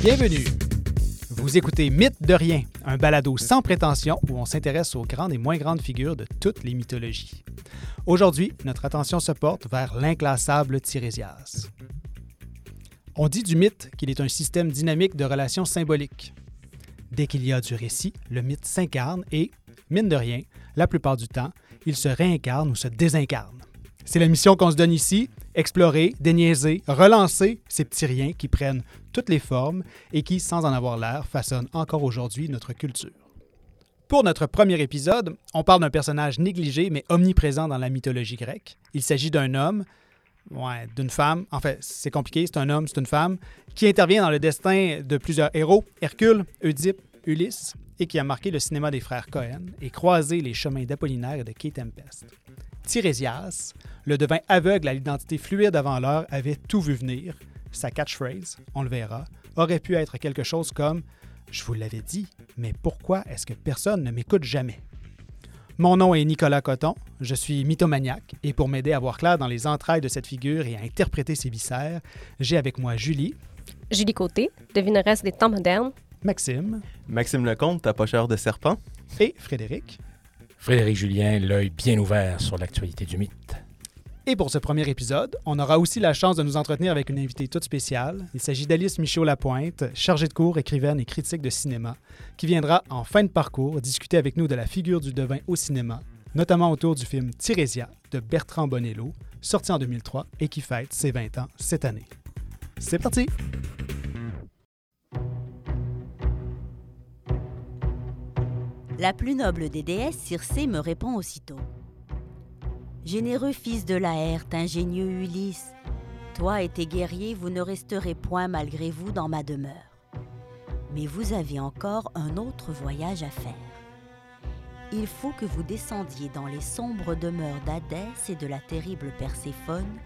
Bienvenue. Vous écoutez Mythe de rien, un balado sans prétention où on s'intéresse aux grandes et moins grandes figures de toutes les mythologies. Aujourd'hui, notre attention se porte vers l'inclassable Tirésias. On dit du mythe qu'il est un système dynamique de relations symboliques. Dès qu'il y a du récit, le mythe s'incarne et, mine de rien, la plupart du temps, il se réincarne ou se désincarne. C'est la mission qu'on se donne ici, explorer, déniaiser, relancer ces petits riens qui prennent toutes les formes et qui, sans en avoir l'air, façonnent encore aujourd'hui notre culture. Pour notre premier épisode, on parle d'un personnage négligé mais omniprésent dans la mythologie grecque. Il s'agit d'un homme, ouais, d'une femme, en fait, c'est compliqué, c'est un homme, c'est une femme, qui intervient dans le destin de plusieurs héros, Hercule, Oedipe, Ulysse, et qui a marqué le cinéma des frères Cohen et croisé les chemins d'Apollinaire et de Kate Tempest. Tirésias, le devin aveugle à l'identité fluide avant l'heure, avait tout vu venir. Sa catchphrase, on le verra, aurait pu être quelque chose comme Je vous l'avais dit, mais pourquoi est-ce que personne ne m'écoute jamais Mon nom est Nicolas Coton, je suis mythomaniaque, et pour m'aider à voir clair dans les entrailles de cette figure et à interpréter ses viscères, j'ai avec moi Julie. Julie Côté, devineresse des temps modernes. Maxime. Maxime Lecomte, tapocheur de serpent. Et Frédéric. Frédéric Julien, l'œil bien ouvert sur l'actualité du mythe. Et pour ce premier épisode, on aura aussi la chance de nous entretenir avec une invitée toute spéciale. Il s'agit d'Alice Michaud-Lapointe, chargée de cours, écrivaine et critique de cinéma, qui viendra en fin de parcours discuter avec nous de la figure du devin au cinéma, notamment autour du film Tirésia de Bertrand Bonello, sorti en 2003 et qui fête ses 20 ans cette année. C'est parti! La plus noble des déesses, Circé, me répond aussitôt. Généreux fils de Laerte, ingénieux Ulysse, toi et tes guerriers, vous ne resterez point malgré vous dans ma demeure. Mais vous avez encore un autre voyage à faire. Il faut que vous descendiez dans les sombres demeures d'Hadès et de la terrible Perséphone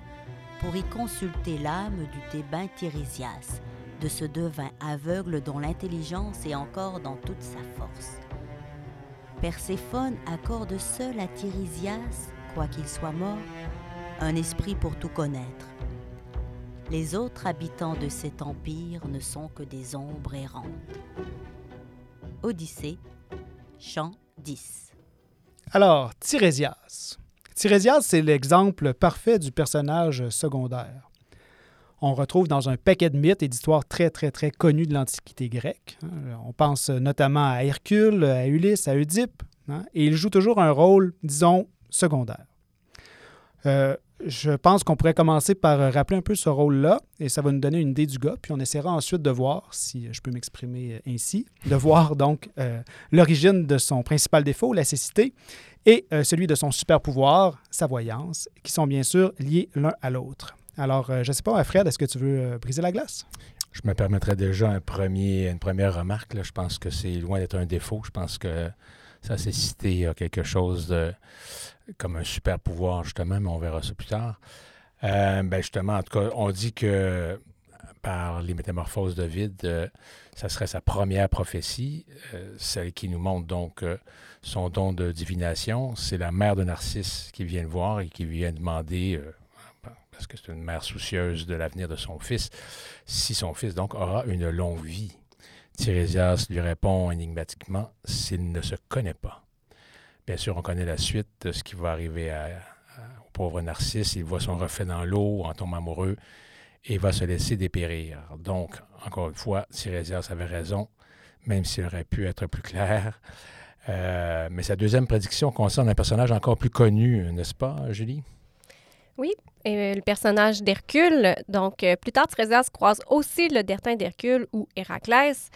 pour y consulter l'âme du Thébain Tirésias, de ce devin aveugle dont l'intelligence est encore dans toute sa force. Perséphone accorde seul à Tirésias, quoiqu'il soit mort, un esprit pour tout connaître. Les autres habitants de cet empire ne sont que des ombres errantes. Odyssée, chant 10. Alors, Tirésias. Tirésias, c'est l'exemple parfait du personnage secondaire. On retrouve dans un paquet de mythes et d'histoires très, très, très connues de l'Antiquité grecque. hein. On pense notamment à Hercule, à Ulysse, à Oedipe, hein, et il joue toujours un rôle, disons, secondaire. Euh, je pense qu'on pourrait commencer par rappeler un peu ce rôle-là, et ça va nous donner une idée du gars, puis on essaiera ensuite de voir, si je peux m'exprimer euh, ainsi, de voir donc euh, l'origine de son principal défaut, la cécité, et celui de son super pouvoir, sa voyance, qui sont bien sûr liés l'un à l'autre. Alors, euh, je ne sais pas, Fred, est-ce que tu veux euh, briser la glace? Je me permettrais déjà une première remarque. Je pense que c'est loin d'être un défaut. Je pense que ça s'est cité à quelque chose comme un super pouvoir, justement, mais on verra ça plus tard. Euh, ben justement, en tout cas, on dit que par les métamorphoses de vide, euh, ça serait sa première prophétie, euh, celle qui nous montre donc euh, son don de divination. C'est la mère de Narcisse qui vient le voir et qui vient demander, euh, parce que c'est une mère soucieuse de l'avenir de son fils, si son fils donc aura une longue vie. Tirésias lui répond énigmatiquement s'il ne se connaît pas. Bien sûr, on connaît la suite de ce qui va arriver au pauvre Narcisse. Il voit son reflet dans l'eau, en tombe amoureux et va se laisser dépérir. Donc, encore une fois, Tirésias avait raison, même s'il aurait pu être plus clair. Euh, mais sa deuxième prédiction concerne un personnage encore plus connu, n'est-ce pas, Julie? Et euh, le personnage d'Hercule, donc euh, plus tard, Tirésias croise aussi le destin d'Hercule ou Héraclès.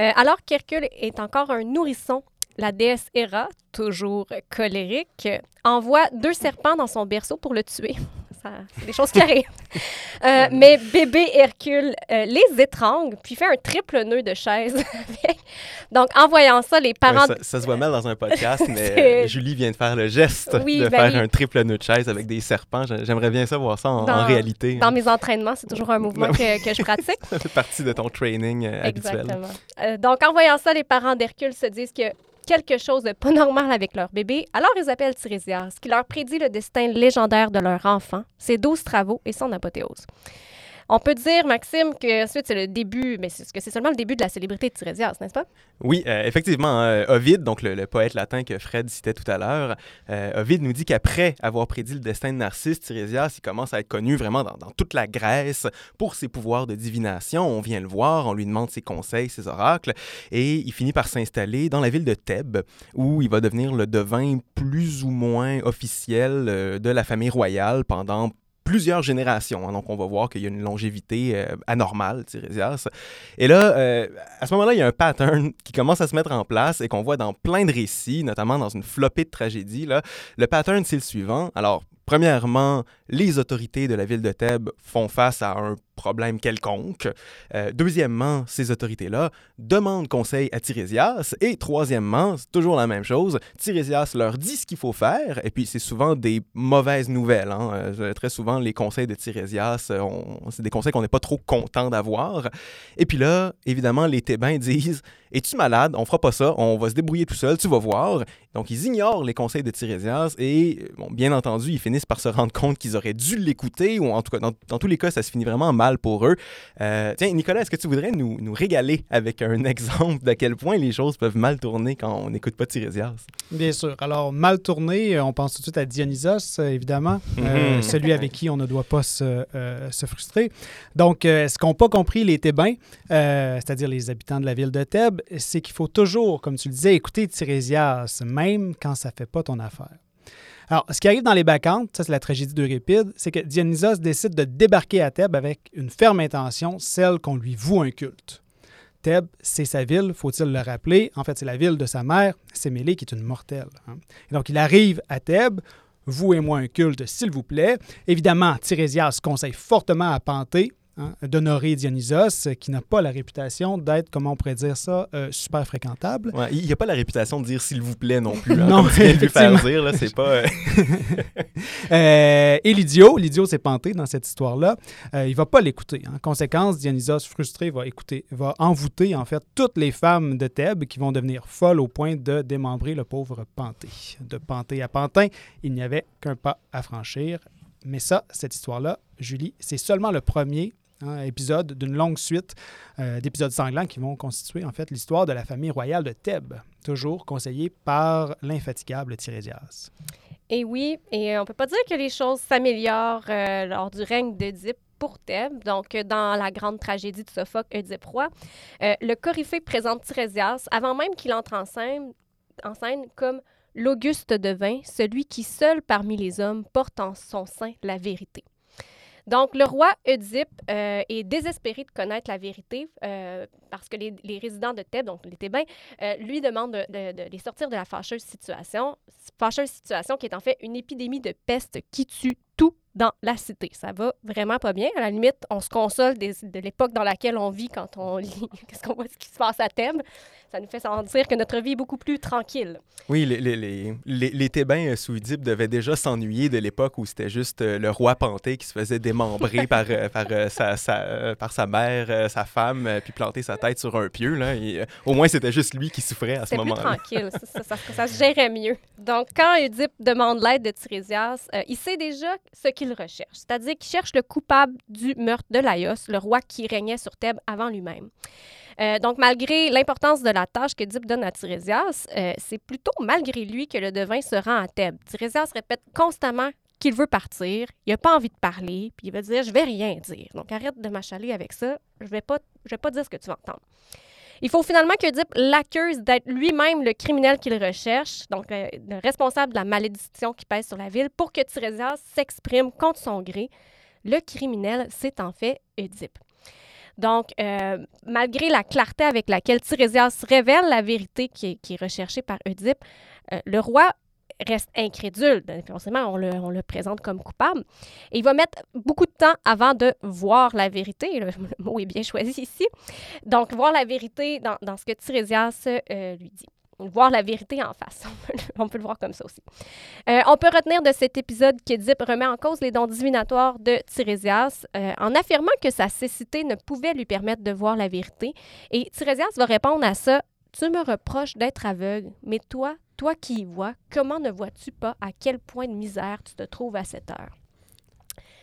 Euh, alors qu'Hercule est encore un nourrisson, la déesse Héra, toujours colérique, envoie deux serpents dans son berceau pour le tuer. Ça, C'est des choses qui arrivent. Euh, mais bébé Hercule euh, les étrangle, puis fait un triple nœud de chaise. avec. Donc, en voyant ça, les parents... Ouais, ça, ça se voit mal dans un podcast, mais euh, Julie vient de faire le geste Oui, de ben faire un triple nœud de chaise avec des serpents. J'a- J'aimerais bien ça voir ça en, en Dans- réalité. Dans mes entraînements, c'est toujours un mouvement Ben que, que je pratique. Ça fait partie de ton training euh, habituel. Exactement. Donc, en voyant ça, les parents d'Hercule se disent que quelque chose de pas normal avec leur bébé, alors ils appellent Tirésias, qui leur prédit le destin légendaire de leur enfant, ses douze travaux et son apothéose. On peut dire, Maxime, que ensuite c'est le début, mais c'est que c'est seulement le début de la célébrité de Tirésias, n'est-ce pas? Oui, euh, effectivement. euh, Ovide, donc le, poète latin que Fred citait tout à l'heure, euh, Ovide nous dit qu'après avoir prédit le destin de Narcisse, Tirésias, il commence à être connu vraiment dans, dans toute la Grèce pour ses pouvoirs de divination. On vient le voir, on lui demande ses conseils, ses oracles, et il finit par s'installer dans la ville de Thèbes, où il va devenir le devin plus ou moins officiel euh, de la famille royale pendant plusieurs générations. hein. Donc, on va voir qu'il y a une longévité euh, anormale, Tirésias. Et là, euh, à ce moment-là, il y a un pattern qui commence à se mettre en place et qu'on voit dans plein de récits, notamment dans une flopée de tragédies. Là. Le pattern, c'est le suivant. Alors, premièrement, les autorités de la ville de Thèbes font face à un problème quelconque. Euh, deuxièmement, ces autorités-là demandent conseil à Tirésias. Et troisièmement, c'est toujours la même chose, Tirésias leur dit ce qu'il faut faire, et puis c'est souvent des mauvaises nouvelles. hein. Euh, très souvent, les conseils de Tirésias, euh, c'est des conseils qu'on n'est pas trop content d'avoir. Et puis là, évidemment, les Thébains disent Es-tu malade? On fera pas ça, on va se débrouiller tout seul, tu vas voir. Donc, ils ignorent les conseils de Tirésias et, bon, bien entendu, ils finissent par se rendre compte qu'ils auraient dû l'écouter, ou en tout cas, dans, dans tous les cas, ça se finit vraiment mal pour eux. Euh, tiens, Nicolas, est-ce que tu voudrais nous, nous régaler avec un exemple d'à quel point les choses peuvent mal tourner quand on n'écoute pas Tirésias Bien sûr. Alors, mal tourné, euh, on pense tout de suite à Dionysos, euh, évidemment, euh, Mhm. celui avec qui on ne doit pas se, euh, se frustrer. Donc, ce qu'ont pas compris les Thébains, c'est-à-dire les habitants de la ville de Thèbes, c'est qu'il faut toujours, comme tu le disais, écouter Tirésias, même quand ça fait pas ton affaire. Alors, ce qui arrive dans les Bacchantes, ça c'est la tragédie d'Euripide, c'est que Dionysos décide de débarquer à Thèbes avec une ferme intention, celle qu'on lui voue un culte. Thèbes, c'est sa ville, faut-il le rappeler? En fait, c'est la ville de sa mère, Sémélé, qui est une mortelle. hein. Et donc, il arrive à Thèbes. Vouez-moi un culte, s'il vous plaît. Évidemment, Tirésias conseille fortement à Panthée hein, d'honorer Dionysos, euh, qui n'a pas la réputation d'être, comment on pourrait dire ça, euh, super fréquentable. Ouais, il n'y a pas la réputation de dire s'il vous plaît non plus. hein, Non, comme tu faire dire, là, c'est pas. euh, et l'idiot, l'idiot s'est panté dans cette histoire-là. Euh, il va pas l'écouter. En conséquence, Dionysos, frustré, va écouter, va envoûter en fait toutes les femmes de Thèbes qui vont devenir folles au point de démembrer le pauvre Panthée. De Panthée à Pantin, il n'y avait qu'un pas à franchir. Mais ça, cette histoire-là, Julie, c'est seulement le premier hein, épisode d'une longue suite euh, d'épisodes sanglants qui vont constituer en fait l'histoire de la famille royale de Thèbes, toujours conseillée par l'infatigable Tirésias. Et oui, et on peut pas dire que les choses s'améliorent euh, lors du règne d'Oedipe pour Thèbes. Donc, euh, dans la grande tragédie de Sophocle, Oedipe roi, euh, le Coryphée présente Tirésias avant même qu'il entre en scène, en scène comme l'Auguste devin, celui qui seul parmi les hommes porte en son sein la vérité. Donc, le roi Oedipe euh, est désespéré de connaître la vérité euh, parce que les, résidents de Thèbes, donc les Thébains, euh, lui demandent de, les sortir de la fâcheuse situation, fâcheuse situation qui est en fait une épidémie de peste qui tue tout dans la cité. Ça va vraiment pas bien. À la limite, on se console de l'époque dans laquelle on vit quand on lit qu'est-ce qu'on voit ce qui se passe à Thèbes. Ça nous fait sentir que notre vie est beaucoup plus tranquille. Oui, les, les, les, les, Thébains euh, sous Oedipe devaient déjà s'ennuyer de l'époque où c'était juste euh, le roi Panthée qui se faisait démembrer par, euh, par, sa, sa, par sa mère, sa femme, puis planter sa tête sur un pieu. Là, et, au moins, c'était juste lui qui souffrait à ce moment-là. tranquille. Ça, ça- ça- ça se gérait mieux. Donc, quand Oedipe demande l'aide de Tirésias, euh, il sait déjà ce qu'il recherche. C'est-à-dire qu'il cherche le coupable du meurtre de Laios, le roi qui régnait sur Thèbes avant lui-même. Euh, donc, malgré l'importance de la tâche que Oedipe donne à Tirésias, euh, c'est plutôt malgré lui que le devin se rend à Thèbes. Tirésias répète constamment qu'il veut partir, il n'a pas envie de parler, puis il va dire « je vais rien dire ». Donc, arrête de m'achaler avec ça, je vais pas, je vais pas dire ce que tu vas entendre. Il faut finalement que l'accuse d'être lui-même le criminel qu'il recherche, donc euh, le responsable de la malédiction qui pèse sur la ville, pour que Tirésias s'exprime contre son gré. Le criminel, c'est en fait Oedipe. Donc, euh, malgré la clarté avec laquelle Tirésias révèle la vérité qui est, recherchée par Oedipe, euh, le roi reste incrédule. Donc, Forcément, on le, présente comme coupable. Et il va mettre beaucoup de temps avant de voir la vérité. Le, le mot est bien choisi ici. Donc, voir la vérité dans, dans ce que Tirésias euh, lui dit. Voir la vérité en face. On peut, le- voir comme ça aussi. Euh, on peut retenir de cet épisode qu'Édipe remet en cause les dons divinatoires de Tirésias euh, en affirmant que sa cécité ne pouvait lui permettre de voir la vérité. Et Tirésias va répondre à ça Tu me reproches d'être aveugle, mais toi, toi qui y vois, comment ne vois-tu pas à quel point de misère tu te trouves à cette heure?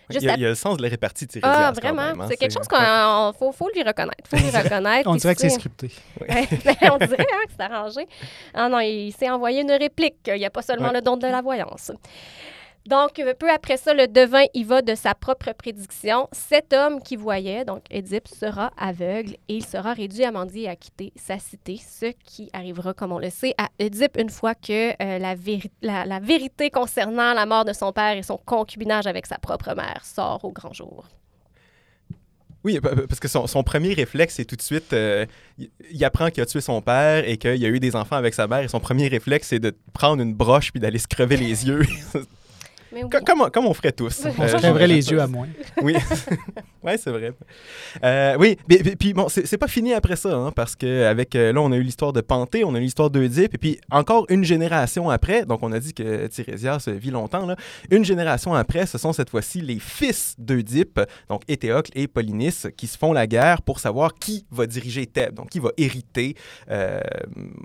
Il y, a, à- il y a le sens de la répartie de Ah, vraiment? hein, c'est quelque chose qu'on faut, faut lui reconnaître. faut lui reconnaître. On dirait que c'est c'est- scripté. Ouais, on dirait hein, que c'est arrangé. Ah non, il s'est envoyé une réplique. Il n'y a pas seulement Ouais. le don de la voyance. Donc, euh, peu après ça, le devin y va de sa propre prédiction. Cet homme qui voyait, donc Édipe, sera aveugle et il sera réduit à mendier et à quitter sa cité, ce qui arrivera, comme on le sait, à Édipe une fois que euh, la, véri- la- la vérité concernant la mort de son père et son concubinage avec sa propre mère sort au grand jour. Oui, pa- pa- parce que son, premier réflexe, c'est tout de suite, euh, il, il apprend qu'il a tué son père et qu'il a eu des enfants avec sa mère. Et son premier réflexe, c'est de prendre une broche puis d'aller se crever les yeux. Mais oui. Co- comme, on- comme on ferait tous. On Euh, je- les yeux à moins. Oui, ouais, c'est vrai. Euh, oui, mais- mais- puis bon, c'est c'est pas fini après ça, hein, parce que avec euh, là, on a eu l'histoire de Panthée, on a eu l'histoire d'Oedipe, et puis encore une génération après, donc on a dit que Tirésias vit longtemps, là, une génération après, ce sont cette fois-ci les fils d'Oedipe, donc Éthéocle et Polynice, qui se font la guerre pour savoir qui va diriger Thèbes, donc qui va hériter, euh,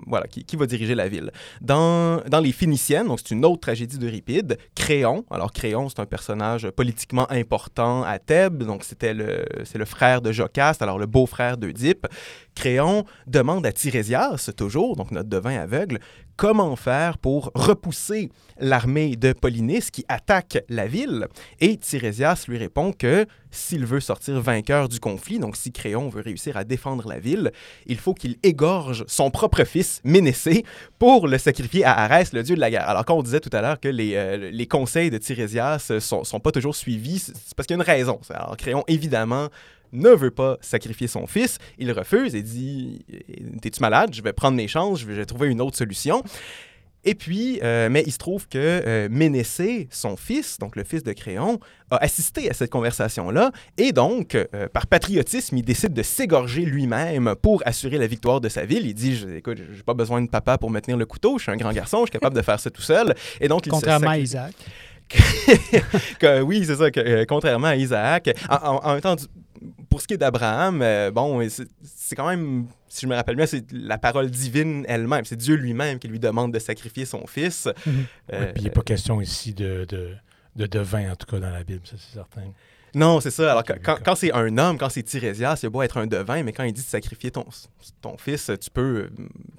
voilà, qui, qui va diriger la ville. Dans, dans les Phéniciennes, donc c'est une autre tragédie d'Euripide, Créon, alors Créon, c'est un personnage politiquement important à Thèbes, donc c'était le, c'est le frère de Jocaste, alors le beau-frère d'Oedipe. Créon demande à Tirésias, toujours, donc notre devin aveugle, comment faire pour repousser l'armée de Polynice qui attaque la ville. Et Tirésias lui répond que s'il veut sortir vainqueur du conflit, donc si Créon veut réussir à défendre la ville, il faut qu'il égorge son propre fils, Ménécée, pour le sacrifier à Arès, le dieu de la guerre. Alors quand on disait tout à l'heure que les, euh, les conseils de Tirésias euh, sont, sont pas toujours suivis, c'est parce qu'il y a une raison. Alors Créon, évidemment, ne veut pas sacrifier son fils. Il refuse et dit T'es-tu malade? Je vais prendre mes chances, je vais trouver une autre solution. Et puis, euh, mais il se trouve que euh, Ménécée, son fils, donc le fils de Créon, a assisté à cette conversation-là et donc, euh, par patriotisme, il décide de s'égorger lui-même pour assurer la victoire de sa ville. Il dit je- Écoute, j'ai pas besoin de papa pour me tenir le couteau, je suis un grand garçon, je suis capable de faire ça tout seul. Et donc, il se Contrairement à Isaac. que- oui, c'est ça, que, euh, contrairement à Isaac. En, en- en même temps, pour ce qui est d'Abraham, euh, bon, c'est quand même, si je me rappelle bien, c'est la parole divine elle-même. C'est Dieu lui-même qui lui demande de sacrifier son fils. Mhm. Euh, Ouais, puis il n'est pas question ici de, de, de devin, en tout cas, dans la Bible, ça c'est certain. Non, c'est ça. Alors, quand, c'est un homme, quand c'est Tirésias, c'est beau être un devin, mais quand il dit de sacrifier ton, ton fils, tu peux.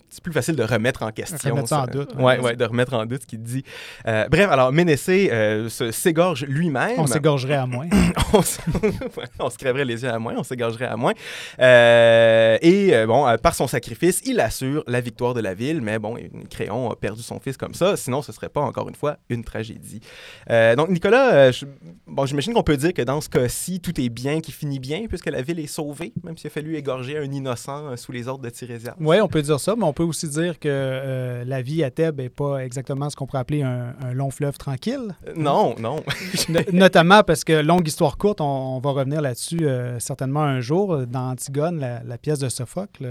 C'est plus facile de remettre en question. Remettre ça en doute, Ouais, ouais. ouais, de remettre en doute ce qu'il dit. Euh, bref, alors, Ménécée euh, s'égorge lui-même. On s'égorgerait à moins. on, se... ouais, on se crèverait les yeux à moins, on s'égorgerait à moins. Euh, et euh, bon, par son sacrifice, il assure la victoire de la ville, mais bon, Créon a perdu son fils comme ça, sinon ce serait pas encore une fois une tragédie. Donc Nicolas, je- bon, j'imagine qu'on peut dire que dans ce cas-ci, tout est bien, qui finit bien, puisque la ville est sauvée, même s'il a fallu égorger un innocent euh, sous les ordres de Tirésias. Oui, on peut dire ça, mais on peut aussi dire que euh, la vie à Thèbes n'est pas exactement ce qu'on pourrait appeler un, un long fleuve tranquille. Euh, non, non. No- Notamment parce que, longue histoire courte, on, on va revenir là-dessus euh, certainement un jour. Dans Antigone, la, la pièce de Sophocle,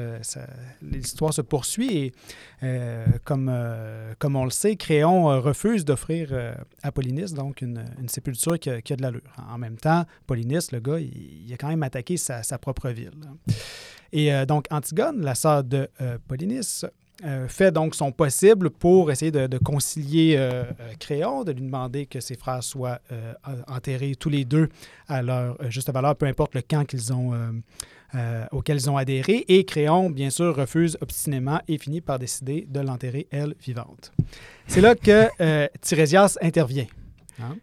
l'histoire se poursuit et, comme, comme on le sait, Créon refuse d'offrir à Polynice donc une, une sépulture qui a, qui a de l'allure. En même temps, Polynice, le gars, il, a quand même attaqué sa, propre ville. Et euh, donc, Antigone, la sœur de euh, Polynice, euh, fait donc son possible pour essayer de, concilier Créon, de lui demander que ses frères soient en- enterrés tous les deux à leur juste valeur, peu importe le camp qu'ils ont, auquel ils ont adhéré. Et Créon, bien sûr, refuse obstinément et finit par décider de l'enterrer, elle, vivante. C'est là que Tirésias intervient. hein.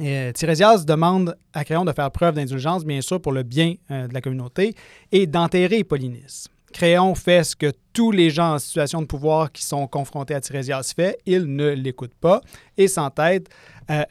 Et, euh, demande à Créon de faire preuve d'indulgence, bien sûr, pour le bien euh, de la communauté, et d'enterrer Polynice. Créon fait ce que tous les gens en situation de pouvoir qui sont confrontés à Tirésias fait. Il ne l'écoute pas et s'entête à,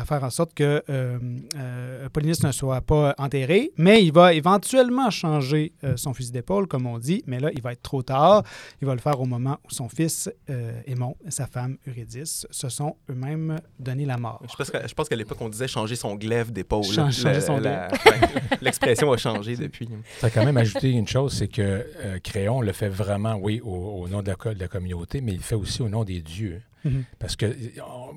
à- faire en sorte que euh, euh, Polynice ne soit pas enterré. Mais il va éventuellement changer euh, son fusil d'épaule, comme on dit. Mais là, il va être trop tard. Il va le faire au moment où son fils euh, Aimon et sa femme Eurydice se sont eux-mêmes donné la mort. Je pense que- je pense qu'à l'époque, on disait changer son glaive d'épaule. Change- changer Le- son la- ouais, L'expression a changé depuis. Ça a quand même ajouté une chose, c'est que euh, Créon le fait vraiment, oui, au, au nom de la, de la communauté, mais il le fait aussi au nom des dieux. Mhm. Parce que,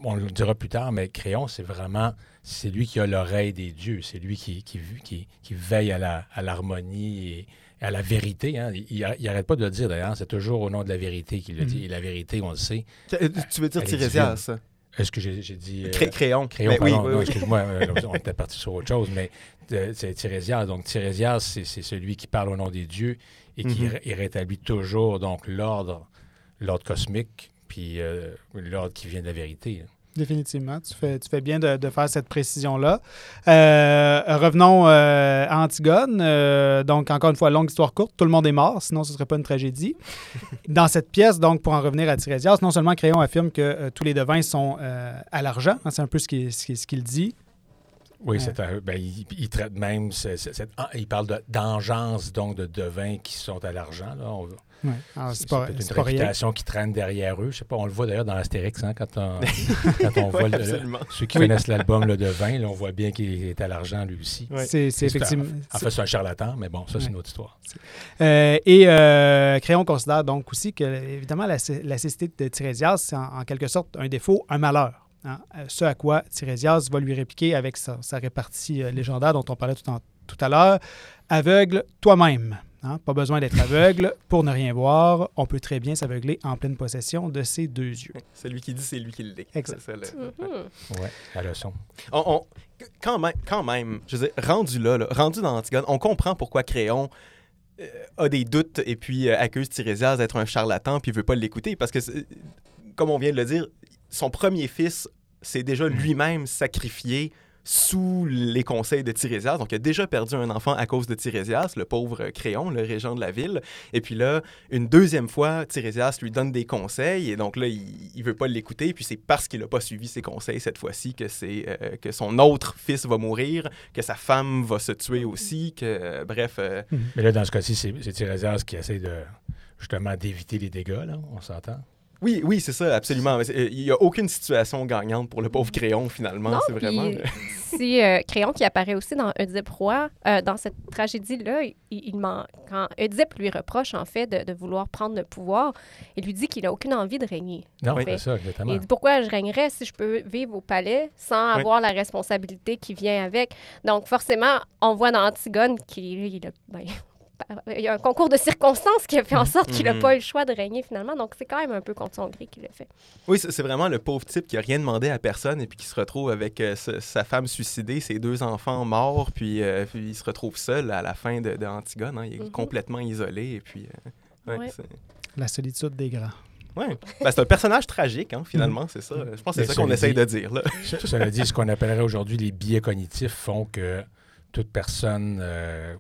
on, on le dira plus tard, mais Créon, c'est vraiment, c'est lui qui a l'oreille des dieux. C'est lui qui, qui, qui, qui veille à l'harmonie et à la vérité. Hein. Il n'arrête pas de le dire d'ailleurs, c'est toujours au nom de la vérité qu'il le dit. Mhm. Et la vérité, on le sait. Euh, Tu veux dire Tirésias? Est-ce que j'ai dit. euh, Cré- Crayon. Crayon, Mais oui, pardon, oui, non, oui. excuse-moi, euh, on était parti sur autre chose, mais euh, c'est Tirésias. Donc, Tirésias, c'est celui qui parle au nom des dieux et qui Mhm. ré- rétablit toujours donc l'ordre, l'ordre cosmique, puis euh, l'ordre qui vient de la vérité. là. Définitivement. Tu fais, tu fais bien de, de faire cette précision-là. Euh, revenons euh, à Antigone. Euh, donc, encore une fois, longue histoire courte. Tout le monde est mort, sinon ce ne serait pas une tragédie. Dans cette pièce, donc, pour en revenir à Tirésias, non seulement Créon affirme que tous les devins sont à l'argent, hein, c'est un peu ce qu'il ce ce dit. Oui, Ouais. c'est un- ben, il, il traite même, il parle de- d'engeance, donc de devins qui sont à l'argent. Ouais. Alors, C'est pas, une rien. réputation qui traîne derrière eux. Je sais pas, on le voit d'ailleurs dans Astérix, hein, quand on, quand on voit le- ceux qui Oui. connaissent l'album Le Devin, là, on voit bien qu'il est à l'argent lui aussi. Ouais. C'est c'est C'est effectivement. En fait, c'est un charlatan, mais bon, ça, c'est Ouais. une autre histoire. Euh, et euh, Créon considère donc aussi que, évidemment, la, la cécité de Tirésias, c'est en, en quelque sorte un défaut, un malheur. hein. Euh, Ce à quoi Tirésias va lui répliquer avec sa, sa répartie euh, légendaire dont on parlait tout, en- tout à l'heure Aveugle toi-même. Hein? Pas besoin d'être aveugle pour ne rien voir. On peut très bien s'aveugler en pleine possession de ses deux yeux. Celui qui dit, c'est lui qui l'est. Exact. C'est ça, le- Mhm. Ouais, la leçon. On- on- quand, même, quand même, je veux dire, rendu là, là, rendu dans Antigone, on comprend pourquoi Créon euh, a des doutes et puis euh, accuse Tirésias d'être un charlatan puis veut pas l'écouter parce que, c'est- comme on vient de le dire, son premier fils s'est déjà lui-même sacrifié sous les conseils de Tirésias. Donc, il a déjà perdu un enfant à cause de Tirésias, le pauvre Créon, le régent de la ville. Et puis là, une deuxième fois, Tirésias lui donne des conseils et donc là, il, il veut pas l'écouter. Puis c'est parce qu'il a pas suivi ses conseils cette fois-ci que euh, que son autre fils va mourir, que sa femme va se tuer aussi, que euh, bref. euh, Mais là, dans ce cas-ci, c'est c'est qui essaie de justement d'éviter les dégâts, là, on s'entend. Oui, oui, c'est ça, absolument. C'est- euh, Il y a aucune situation gagnante pour le pauvre Créon finalement. C'est vraiment. puis si euh, Créon qui apparaît aussi dans Oedipe Roi, euh, dans cette tragédie-là, il, il ment- quand Oedipe lui reproche en fait de, de vouloir prendre le pouvoir, il lui dit qu'il n'a aucune envie de régner. Non, Oui. c'est ça, exactement. Il dit pourquoi je régnerais si je peux vivre au palais sans Oui. avoir la responsabilité qui vient avec? Donc forcément, on voit dans Antigone qu'il il a, ben, il y a un concours de circonstances qui a fait en sorte qu'il n'a Mhm. pas eu le choix de régner finalement. Donc c'est quand même un peu contre son gré qu'il le fait. Oui, c'est vraiment le pauvre type qui a rien demandé à personne et puis qui se retrouve avec euh, sa- sa femme suicidée, ses deux enfants morts, puis, euh, puis il se retrouve seul à la fin de, de Antigone. hein. Il est Mhm. complètement isolé et puis. euh, ouais, Ouais. c'est- La solitude des grands. ouais. Ben, c'est un personnage tragique, hein, finalement, c'est ça. Je pense que c'est ça qu'on essaye de dire. Là. Ce- Cela dit, ce qu'on appellerait aujourd'hui les biais cognitifs font que toute personne euh,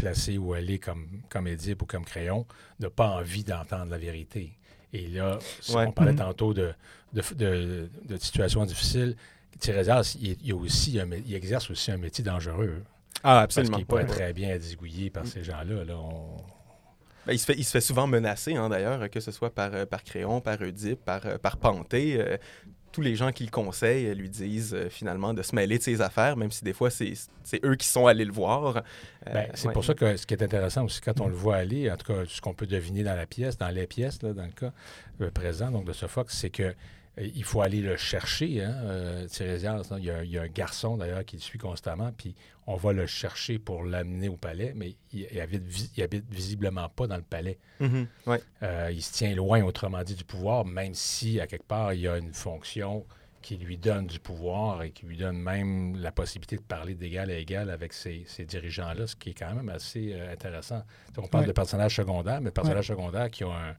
placée où elle est comme, comme Édipe ou comme Crayon n'a pas envie d'entendre la vérité. Et là, si Ouais. on parlait Mhm. tantôt de, de, de- de situations difficiles. Tirésias, il, il, aussi il exerce aussi un métier dangereux. Ah, Parce absolument. qu'il pourrait Ouais, ouais. très bien être zigouillé par ces gens-là. Là, on- Ben, il, se fait, il se fait souvent menacer, hein, d'ailleurs, que ce soit par, euh, par Créon, par Oedipe, par, euh, par Panthée. euh, tous les gens qui le conseillent lui disent euh, finalement de se mêler de ses affaires, même si des fois c'est eux qui sont allés le voir. Euh, Ben, c'est ouais. pour ça que ce qui est intéressant aussi, quand on le voit aller, en tout cas, ce qu'on peut deviner dans la pièce, dans les pièces, là, dans le cas présent, donc de Sophocle, c'est que il faut aller le chercher, hein, euh, Tirésias. hein. Il, y a, il y a un garçon, d'ailleurs, qui le suit constamment, puis on va le chercher pour l'amener au palais, mais il, il habite, vi- il habite visiblement pas dans le palais. Mhm, ouais. Euh, il se tient loin, autrement dit, du pouvoir, même si, à quelque part, il y a une fonction qui lui donne du pouvoir et qui lui donne même la possibilité de parler d'égal à égal avec ces, ces dirigeants-là, ce qui est quand même assez euh, intéressant. On parle Ouais. de personnages secondaires, mais personnages secondaires qui ont un,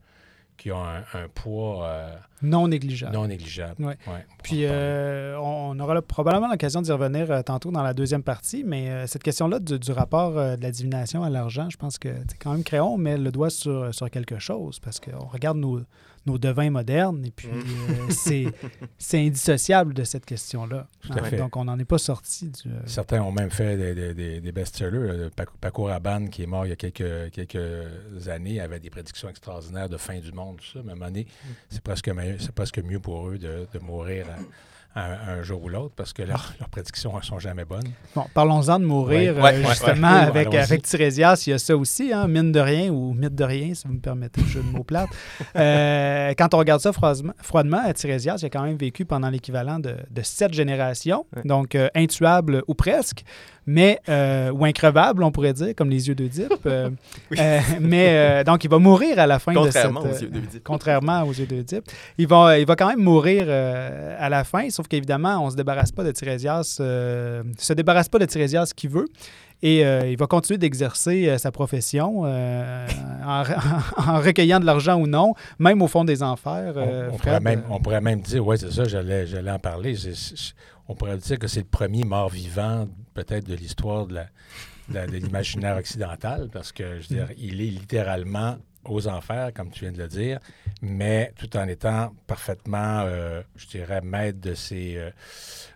qui ont un, un poids euh, Non négligeable. non négligeable. Ouais. Ouais, on Puis euh, on aura là probablement l'occasion d'y revenir euh, tantôt dans la deuxième partie, mais cette question-là du, du rapport de la divination à l'argent, je pense que c'est quand même Créon met le doigt sur, sur quelque chose parce qu'on regarde nos, nos devins modernes et puis Mm. euh, c'est indissociable de cette question-là. Hein, fait. Donc on n'en est pas sorti du. euh, Certains ont même fait des, des- des- des best-sellers. Euh, Paco, Rabanne, qui est mort il y a quelques, quelques années, avait des prédictions extraordinaires de fin du monde, tout ça. Mais à un moment donné, c'est presque, presque mieux pour eux de, de mourir un, un jour ou l'autre parce que leurs leurs prédictions ne sont jamais bonnes. Bon, parlons-en de mourir. Ouais, euh, ouais, justement, ouais. avec, avec Tirésias, il y a ça aussi, hein, mine de rien, ou mythe de rien, si vous me permettez le jeu de mots plate. Euh, quand on regarde ça froidement, froidement Tirésias, il a quand même vécu pendant l'équivalent de, de sept générations, donc euh, intuable ou presque, mais, euh, ou increvable, on pourrait dire, comme les yeux d'Oedipe. euh, Oui. euh, mais euh, donc, il va mourir à la fin de cette... Aux yeux d'Oedipe. Contrairement aux yeux d'Oedipe. Il va, il va quand même mourir euh, à la fin, sauf qu'évidemment, on ne se débarrasse pas de Tirésias, euh, se débarrasse pas de Tirésias qui veut. Et euh, il va continuer d'exercer euh, sa profession euh, en, en recueillant de l'argent ou non, même au fond des enfers. On- euh, on, Fred. pourrait même, on pourrait même dire, oui, c'est ça, j'allais, j'allais en parler. On pourrait dire que c'est le premier mort-vivant, peut-être, de l'histoire de, la- de l'imaginaire occidental, parce que, je il est littéralement aux enfers, comme tu viens de le dire, mais tout en étant parfaitement, euh, je dirais, maître de ses, euh,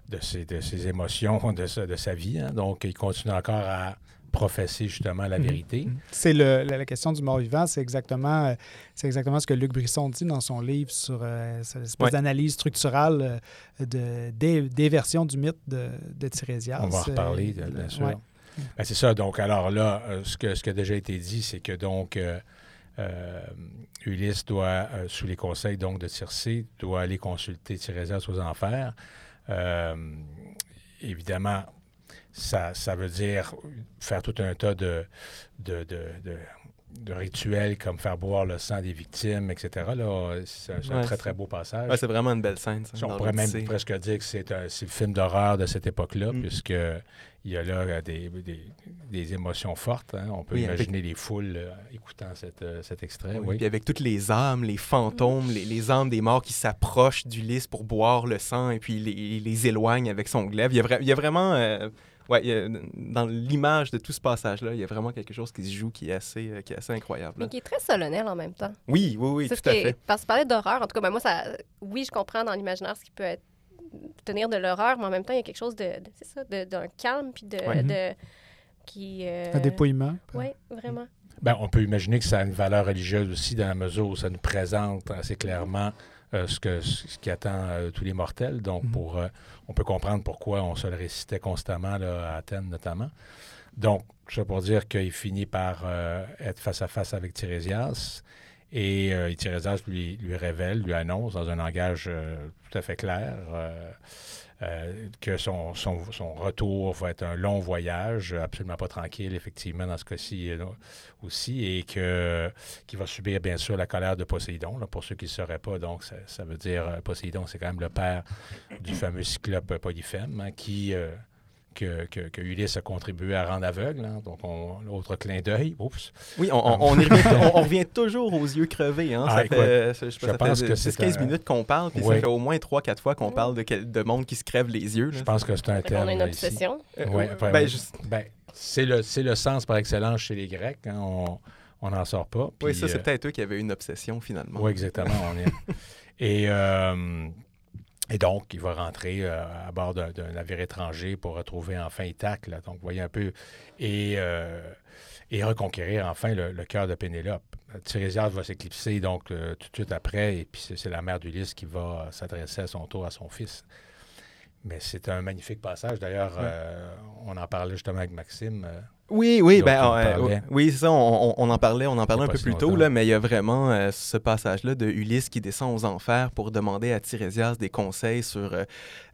de ses, de ses émotions, de sa, de sa vie. hein. Donc, il continue encore à professer justement la Mhm. vérité. C'est le- la, la question du mort-vivant, c'est exactement, euh, c'est exactement ce que Luc Brisson dit dans son livre sur euh, cette espèce Ouais. d'analyse structurale euh, de, des, des versions du mythe de, de Tirésias. On va en reparler, bien sûr. ouais. Ben, c'est ça. Donc, alors là, ce, que, ce qui a déjà été dit, c'est que donc euh, euh, Ulysse doit, euh, sous les conseils donc de Circé, doit aller consulter Tirésias aux enfers. Euh, évidemment, ça, ça veut dire faire tout un tas de, de, de, de- de rituels comme faire boire le sang des victimes, etc. Là, c'est un, Ouais, très, très beau passage. Ouais, c'est vraiment une belle scène. ça, On pourrait même presque dire que c'est un, c'est le film d'horreur de cette époque-là, Mm. puisque il y a là euh, des, des- des émotions fortes. hein. On peut Oui, avec- imaginer les foules euh, écoutant cette, euh, cet extrait. Oui, Oui. Puis avec toutes les âmes, les fantômes, les, les âmes des morts qui s'approchent d'Ulysse pour boire le sang et puis les, les éloignent avec son glaive. Il y a, vra- il y a vraiment, euh, ouais, dans l'image de tout ce passage-là, il y a vraiment quelque chose qui se joue qui est assez, euh, qui est assez incroyable. Mais là. qui est très solennel en même temps. Oui, oui, oui, tout ce à fait. Parce que parler d'horreur, en tout cas, ben moi, ça, oui, je comprends dans l'imaginaire ce qui peut être, tenir de l'horreur, mais en même temps, il y a quelque chose de, de- c'est ça, de- d'un calme, puis de, Ouais. de- qui... euh, Un dépouillement. Oui, vraiment. Ben, on peut imaginer que ça a une valeur religieuse aussi dans la mesure où ça nous présente assez clairement euh, ce, que, ce qui attend euh, tous les mortels. Donc, Mhm. pour, euh, on peut comprendre pourquoi on se le récitait constamment là, à Athènes notamment. Donc, ça pour dire qu'il finit par être face à face avec Tirésias. Et Tirésias lui, lui révèle, lui annonce dans un langage tout à fait clair euh, que son, son, retour va être un long voyage, absolument pas tranquille, effectivement, dans ce cas-ci aussi, et que qu'il va subir, bien sûr, la colère de Poséidon. pour ceux qui ne le sauraient pas, donc, ça, ça veut dire, euh, Poséidon, c'est quand même le père du fameux cyclope Polyphème, hein, qui... euh, que, que, que Ulysse a contribué à rendre aveugle. hein. Donc, on, l'autre clin d'œil. Oups. Oui, on, on- on revient, on, on revient toujours aux yeux crevés. Hein. Ah, ça écoute, fait, je sais pas, je ça pense fait que c'est 10-15 un- minutes qu'on parle, puis Oui. ça fait au moins 3-4 fois qu'on parle de, quel- de monde qui se crève les yeux. là. Je pense que c'est un terme a une obsession. Euh, euh, ben, oui. juste- Ben, c'est le, c'est le sens par excellence chez les Grecs. hein. On on n'en sort pas. oui, ça, c'est euh, peut-être eux qui avaient une obsession finalement. Oui, exactement. on est- Et, euh, et donc, il va rentrer euh, à bord d'un navire étranger pour retrouver enfin Ithaque. là. Donc, vous voyez un peu. Et, euh, reconquérir enfin le, cœur de Pénélope. Tirésias va s'éclipser donc euh, tout de suite après, et puis c'est la mère d'Ulysse qui va s'adresser à son tour à son fils. Mais c'est un magnifique passage. D'ailleurs, Ouais. euh, on en parlait justement avec Maxime. euh, Oui, oui, ben, on euh, oui, c'est ça, on, on- en parlait, on en parlait un peu si plus tôt, là, mais il y a vraiment euh, ce passage-là de Ulysse qui descend aux enfers pour demander à Tirésias des conseils sur,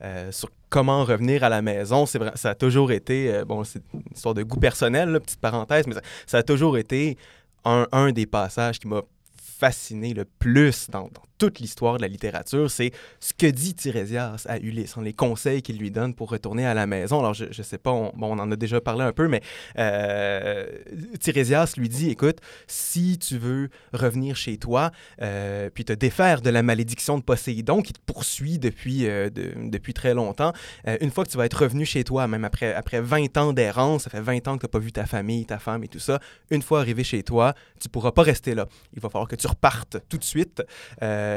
euh, sur comment revenir à la maison. C'est vrai, ça a toujours été, bon, c'est une histoire de goût personnel, là, petite parenthèse, mais ça, ça a toujours été un, un des passages qui m'a fasciné le plus dans, dans toute l'histoire de la littérature, c'est ce que dit Tirésias à Ulysse, hein, les conseils qu'il lui donne pour retourner à la maison. Alors, je, je sais pas, on, bon, on en a déjà parlé un peu, mais euh, Tirésias lui dit, écoute, si tu veux revenir chez toi, euh, puis te défaire de la malédiction de Poséidon qui te poursuit depuis, euh, de- depuis très longtemps, euh, une fois que tu vas être revenu chez toi, même après, après 20 ans d'errance, ça fait 20 ans que tu n'as pas vu ta famille, ta femme et tout ça, une fois arrivé chez toi, tu pourras pas rester là. Il va falloir que tu repartes tout de suite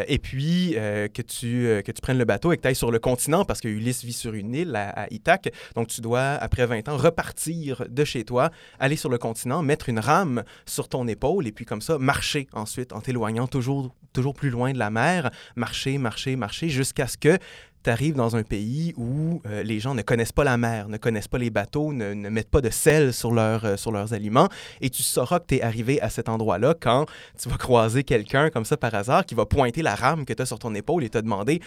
et puis euh, que, tu, euh, que tu prennes le bateau et que tu ailles sur le continent parce que Ulysse vit sur une île à, à Ithaque. Donc tu dois, après 20 ans, repartir de chez toi, aller sur le continent, mettre une rame sur ton épaule et puis comme ça, marcher ensuite en t'éloignant toujours toujours plus loin de la mer, marcher, marcher, marcher, jusqu'à ce que tu arrives dans un pays où euh, les gens ne connaissent pas la mer, ne connaissent pas les bateaux, ne, mettent pas de sel sur, euh, sur leurs aliments. Et tu sauras que tu es arrivé à cet endroit-là quand tu vas croiser quelqu'un comme ça par hasard qui va pointer la rame que tu as sur ton épaule et te demander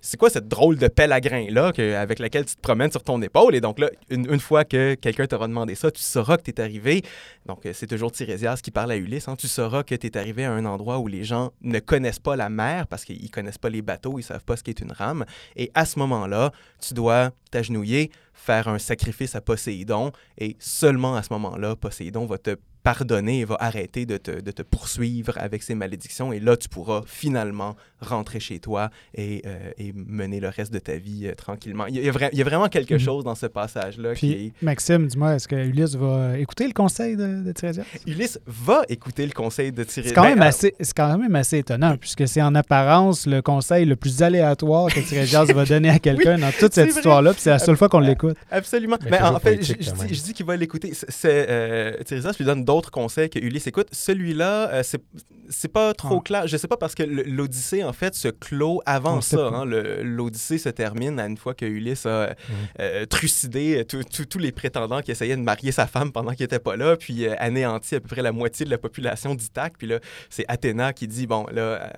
c'est quoi cette drôle de pelle à grain-là avec laquelle tu te promènes sur ton épaule? Et donc là, une, une fois que quelqu'un t'aura demandé ça, tu sauras que tu es arrivé. Donc, euh, c'est toujours Tirésias qui parle à Ulysse. hein. Tu sauras que tu es arrivé à un endroit où les gens ne connaissent pas la mer parce qu'ils connaissent pas les bateaux, ils savent pas ce qu'est une rame. Et à ce moment-là, tu dois t'agenouiller, faire un sacrifice à Poséidon. Et seulement à ce moment-là, Poséidon va te pardonner et va arrêter de te, de te poursuivre avec ses malédictions. Et là, tu pourras finalement rentrer chez toi et, euh, et mener le reste de ta vie euh, tranquillement. Il y, a, il y a vra- il y a vraiment quelque Mhm. chose dans ce passage-là qui est... Maxime, dis-moi, est-ce que Ulysse va écouter le conseil de, de Tirésias? Ulysse va écouter le conseil de Tirésias. C'est quand, même Ben, assez- c'est quand même assez étonnant, puisque c'est en apparence le conseil le plus aléatoire que Tirésias va donner à quelqu'un dans toute cette vrai. histoire-là, puis c'est la seule fois qu'on l'écoute. Absolument. Mais Mais, en fait, je, dis, même. je dis qu'il va l'écouter. C'est- C'est, euh, Tirésias lui donne d'autres conseils que Ulysse écoute. Celui-là, euh, c'est, c'est pas trop Ah. clair. Je sais pas parce que l'Odyssée, en fait, se clôt avant ça. hein. Le- L'Odyssée se termine à une fois que Ulysse a euh, trucidé tous- les prétendants qui essayaient de marier sa femme pendant qu'il était pas là, puis euh, anéanti à peu près la moitié de la population d'Ithaque. Puis là, c'est Athéna qui dit, bon, là...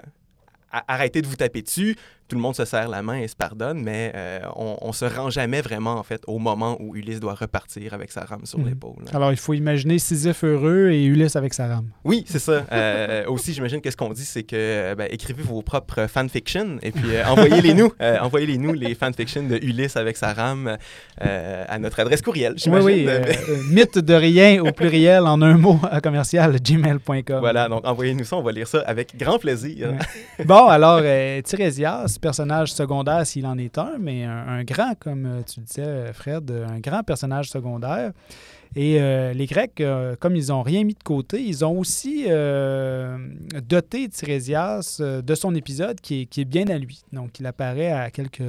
arrêtez de vous taper dessus. Tout le monde se serre la main et se pardonne, mais euh, on, on se rend jamais vraiment, en fait, au moment où Ulysse doit repartir avec sa rame sur Mhm. l'épaule. Alors, il faut imaginer Sisyphe heureux et Ulysse avec sa rame. Oui, c'est ça. Euh, aussi, j'imagine que ce qu'on dit, c'est que euh, ben, écrivez vos propres fanfictions et puis euh, envoyez-les nous. Envoyez-les nous, les fanfictions de Ulysse avec sa rame, à notre adresse courriel. Oui, j'imagine. oui. euh, mythe de rien au pluriel en un mot à commercial gmail.com. Voilà, donc envoyez-nous ça, on va lire ça avec grand plaisir. Bon, alors, Tirésias, personnage secondaire s'il en est un, mais un, grand, comme euh, tu disais, Fred, un grand personnage secondaire. Et euh, les Grecs, euh, comme ils n'ont rien mis de côté, ils ont aussi doté Tirésias de son épisode qui est, qui est bien à lui. Donc, il apparaît à quelques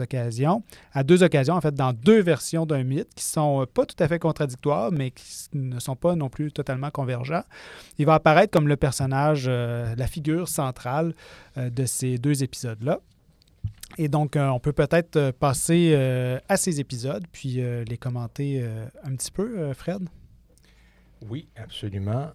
occasions, à deux occasions, en fait, dans deux versions d'un mythe qui sont pas tout à fait contradictoires, mais qui ne sont pas non plus totalement convergents. Il va apparaître comme le personnage, la figure centrale de ces deux épisodes-là. Et donc, euh, on peut peut-être euh, passer euh, à ces épisodes, puis les commenter un petit peu, Fred? Oui, absolument.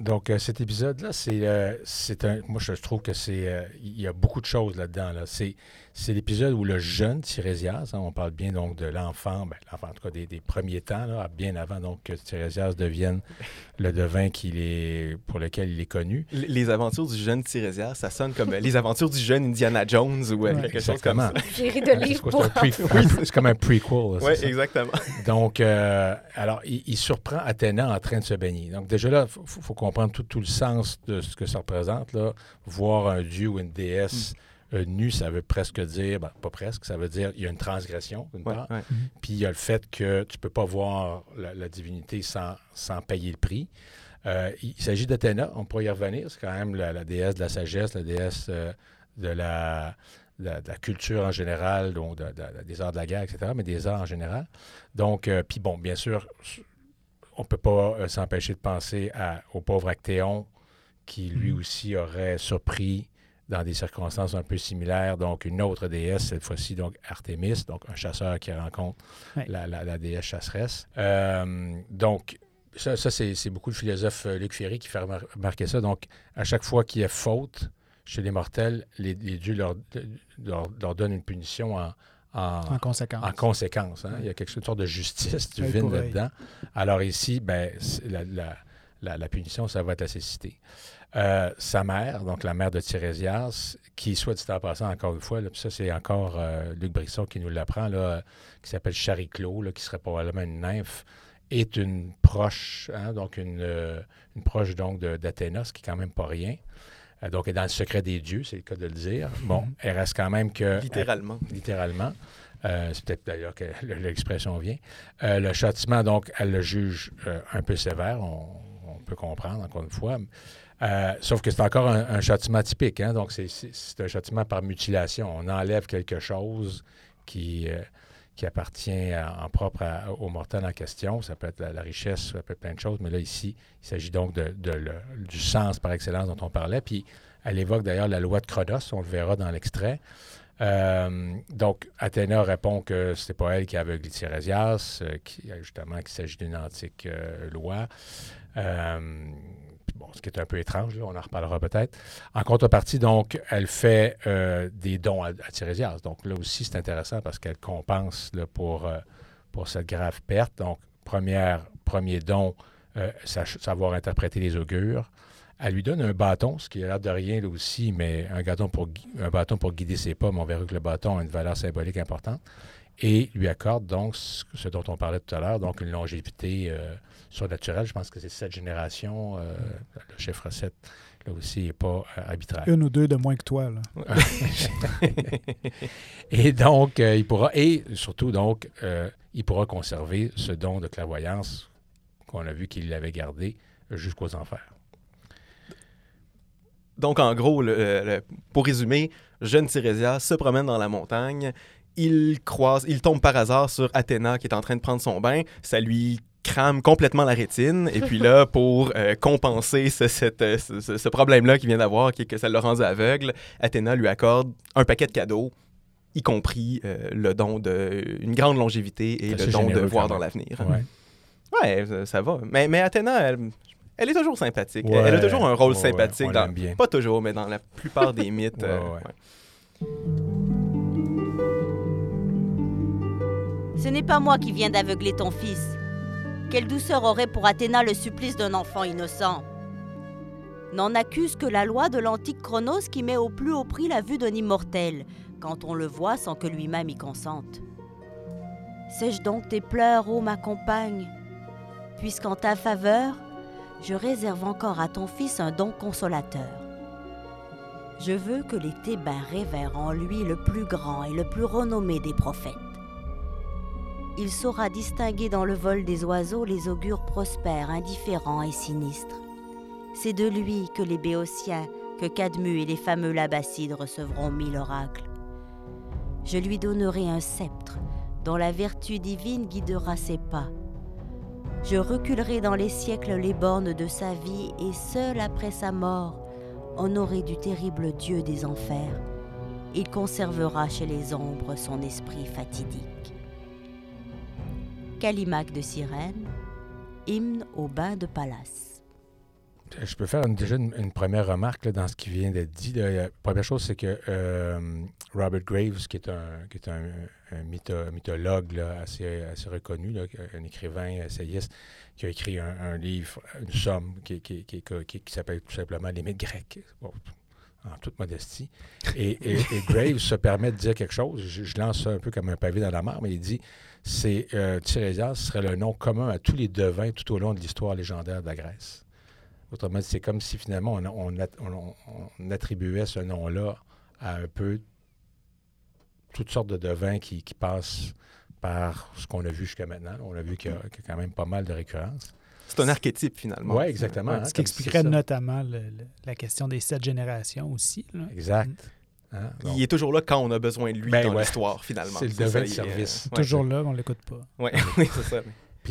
Donc, euh, cet épisode-là, c'est, euh, c'est un. Moi, je trouve que c'est. euh, Il y a beaucoup de choses là-dedans. Là. C'est, c'est l'épisode où le jeune Tirésias, hein, on parle bien donc de l'enfant, ben, l'enfant en tout cas des, des premiers temps, là, bien avant donc que Tirésias devienne le devin qu'il est, pour lequel il est connu. Les- Les aventures du jeune Tirésias, ça sonne comme euh, les aventures du jeune Indiana Jones ou euh, Ouais, quelque chose comme ça. Série de C'est livres c'est, un pre- un- c'est comme un prequel. là, c'est Oui, ça? exactement. Donc, euh, alors, il, il surprend Athéna en train de se baigner. Donc, déjà là, il faut, faut comprendre tout, tout le sens de ce que ça représente. Là. Voir un dieu ou une déesse euh, nue, ça veut presque dire, ben, pas presque, ça veut dire il y a une transgression, d'une Ouais, part. ouais. Puis il y a le fait que tu ne peux pas voir la, la divinité sans, sans payer le prix. Euh, il s'agit d'Athéna, on pourrait y revenir. C'est quand même la, la déesse de la sagesse, la déesse euh, de, la, de la- de la culture en général, donc de- de- des arts de la guerre, etc., mais des arts en général. Donc, euh, puis bon, bien sûr, on ne peut pas euh, s'empêcher de penser à- au pauvre Actéon, qui lui Mhm. aussi aurait surpris dans des circonstances un peu similaires, donc une autre déesse, cette fois-ci, donc Artémis, donc un chasseur qui rencontre la, la- la déesse chasseresse. Euh, donc, ça, ça, c'est beaucoup le philosophe euh, Luc Ferry qui fait remar- remarquer ça. Donc, à chaque fois qu'il y a faute chez les mortels, les, les dieux leur, leur, leur donnent une punition en, en, En conséquence. en conséquence. hein. Il y a quelque sorte de justice divine là-dedans. Alors ici, ben, la, la- la- la punition, ça va être la cécité. Euh, sa mère, donc la mère de Tirésias, qui, soit dit en passant, encore une fois, là, puis ça c'est encore euh, Luc Brisson qui nous l'apprend, là, qui s'appelle Chariclo, là, qui serait probablement une nymphe, est une proche, hein, donc une, euh, une proche donc d'Athéna, ce qui est quand même pas rien. Euh, donc, elle est dans le secret des dieux, c'est le cas de le dire. Bon, Mhm. elle reste quand même que... Littéralement. littéralement. Euh, c'est peut-être d'ailleurs que l'expression vient. Euh, le châtiment, donc, elle le juge euh, un peu sévère, on, on peut comprendre, encore une fois. Euh, sauf que c'est encore un, un châtiment typique, hein, donc c'est- un châtiment par mutilation. On enlève quelque chose qui, euh, qui appartient en propre au mortel en question. Ça peut être la, richesse, ça peut être plein de choses, mais là, ici, il s'agit donc de, du sens par excellence dont on parlait. Puis Elle évoque d'ailleurs la loi de Chronos, on le verra dans l'extrait. Euh, donc, Athéna répond que ce n'est pas elle qui a aveuglé Tirésias, euh, justement qu'il s'agit d'une antique euh, loi. Bon, ce qui est un peu étrange, on en reparlera peut-être. En contrepartie, donc, elle fait des dons à, à, Donc, là aussi, c'est intéressant parce qu'elle compense là, pour, pour cette grave perte. Donc, première, premier don, savoir interpréter les augures. Elle lui donne un bâton, ce qui a l'air de rien là aussi, mais un, bâton pour, un bâton pour guider ses pas, mais on verra que le bâton a une valeur symbolique importante. Et lui accorde donc ce dont on parlait tout à l'heure, donc une longévité euh, surnaturelle. Je pense que c'est cette génération. Euh, le chiffre 7, là aussi, n'est pas euh, arbitraire. Une ou deux de moins que toi. Là. et donc, il pourra, et surtout, donc, il pourra conserver ce don de clairvoyance qu'on a vu qu'il avait gardé jusqu'aux enfers. Donc, en gros, pour résumer, jeune Tirésia se promène dans la montagne. Il croise, il tombe par hasard sur Athéna qui est en train de prendre son bain. Ça lui crame complètement la rétine. Et puis là, pour euh, compenser ce, ce, problème-là qu'il vient d'avoir, qui est que ça le rend aveugle, Athéna lui accorde un paquet de cadeaux, y compris euh, le don de une grande longévité et le don de voir dans l'avenir. Ouais. ça, va. Mais, mais Athéna, elle, elle est toujours sympathique. elle a toujours un rôle sympathique. dans, Pas toujours, mais dans la plupart des mythes. Euh, Ce n'est pas moi qui viens d'aveugler ton fils. Quelle douceur aurait pour Athéna le supplice d'un enfant innocent? N'en accuse que la loi de l'antique Chronos qui met au plus haut prix la vue d'un immortel, quand on le voit sans que lui-même y consente. Sèche donc tes pleurs, ô ma compagne, puisqu'en ta faveur, je réserve encore à ton fils un don consolateur. Je veux que les Thébains révèrent en lui le plus grand et le plus renommé des prophètes. Il saura distinguer dans le vol des oiseaux les augures prospères, indifférents et sinistres. C'est de lui que les Béotiens, que Cadmu et les fameux Labacides recevront mille oracles. Je lui donnerai un sceptre dont la vertu divine guidera ses pas je reculerai dans les siècles les bornes de sa vie et seul après sa mort, honoré du terrible Dieu des enfers, il conservera chez les ombres son esprit fatidique. Calimaque de sirène, hymne au bain de Pallas. Je peux faire déjà une, première remarque dans ce qui vient d'être dit. La première chose, c'est que euh, Robert Graves, qui est un, qui est un, mythologue assez, assez reconnu, un écrivain essayiste, qui a écrit un, livre, une somme qui, qui, qui, s'appelle tout simplement Les mythes grecs. en toute modestie. Et, Graves se permet de dire quelque chose. Je, lance ça un peu comme un pavé dans la mer, mais il dit c'est euh, serait le nom commun à tous les devins tout au long de l'histoire légendaire de la Grèce. Autrement c'est comme si finalement on, attribuait ce nom-là à un peu toutes sortes de devins qui, passent par ce qu'on a vu jusqu'à maintenant. On a vu qu'il y, a quand même pas mal de récurrences. C'est un archétype finalement. Oui, exactement. Hein, ce qui expliquerait notamment la question des sept générations aussi. Exact. Hein, il est toujours là quand on a besoin de lui ben dans l'histoire, finalement. C'est le devin de service. toujours là, on ne l'écoute pas. Ouais, oui, c'est ça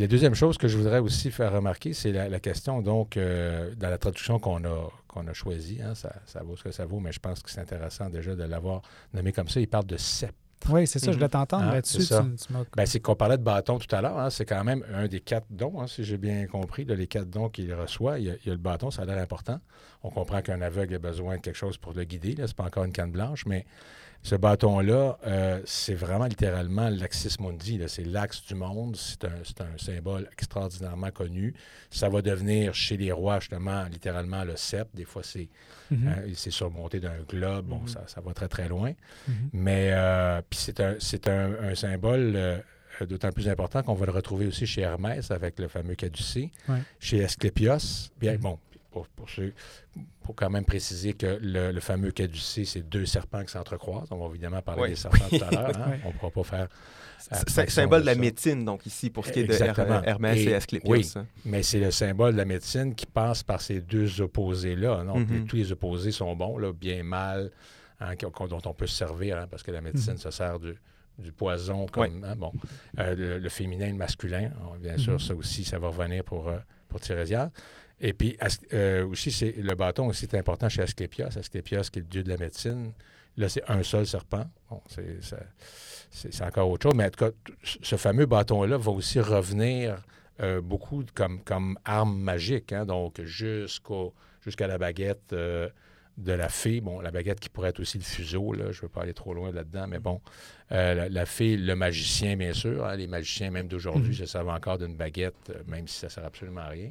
la deuxième chose que je voudrais aussi faire remarquer, c'est la, question, donc, euh, dans la traduction qu'on a, qu'on a choisie, hein, ça, vaut ce que ça vaut, mais je pense que c'est intéressant déjà de l'avoir nommé comme ça. Il parle de sept. Oui, c'est ça, je voulais t'entendre hein, là-dessus. Ben, c'est qu'on parlait de bâton tout à l'heure. Hein, c'est quand même un des quatre dons, si j'ai bien compris, de les quatre dons qu'il reçoit. Il y, a, le bâton, ça a l'air important. On comprend qu'un aveugle a besoin de quelque chose pour le guider. Ce n'est pas encore une canne blanche, mais ce bâton-là, euh, c'est vraiment littéralement l'axis mundi. C'est l'axe du monde. C'est un, symbole extraordinairement connu. Ça va devenir chez les rois, justement, littéralement le sceptre. Des fois, c'est hein, surmonté d'un globe. Bon, mhm. ça, va très, très loin. Mhm. Mais euh, puis c'est un, symbole. Euh, d'autant plus important qu'on va le retrouver aussi chez Hermès avec le fameux caducée, chez Asclépios. Bien, bon, pour, pour, quand même préciser que le, fameux caducée, c'est deux serpents qui s'entrecroisent. On va évidemment parler des serpents tout à l'heure. Hein. On ne pourra pas faire. C'est symbole de la médecine, donc, ici, pour ce qui est de Hermès et, Asclépios. Oui, hein. mais c'est le symbole de la médecine qui passe par ces deux opposés-là. Mm-hmm. Tous les opposés sont bons, là, bien, mal, hein, dont on peut se servir, parce que la médecine mm-hmm. se sert du, du poison comme bon euh, le, féminin et le masculin bien sûr mm-hmm. ça aussi ça va revenir pour euh, pour Tirésias Et puis, aussi, c'est, le bâton aussi est important chez Asclépios. Asclépios, qui est le dieu de la médecine. Là, c'est un seul serpent. Bon, c'est, encore autre chose. Mais en tout cas, ce fameux bâton-là va aussi revenir beaucoup comme, comme arme magique. Hein, donc, jusqu'au, jusqu'à la baguette de la fée. Bon, la baguette qui pourrait être aussi le fuseau, là, je ne veux pas aller trop loin là-dedans, mais bon, euh, la, fée, le magicien, bien sûr. Hein, les magiciens, même d'aujourd'hui, mm. se servent encore d'une baguette, euh, même si ça ne sert absolument à rien.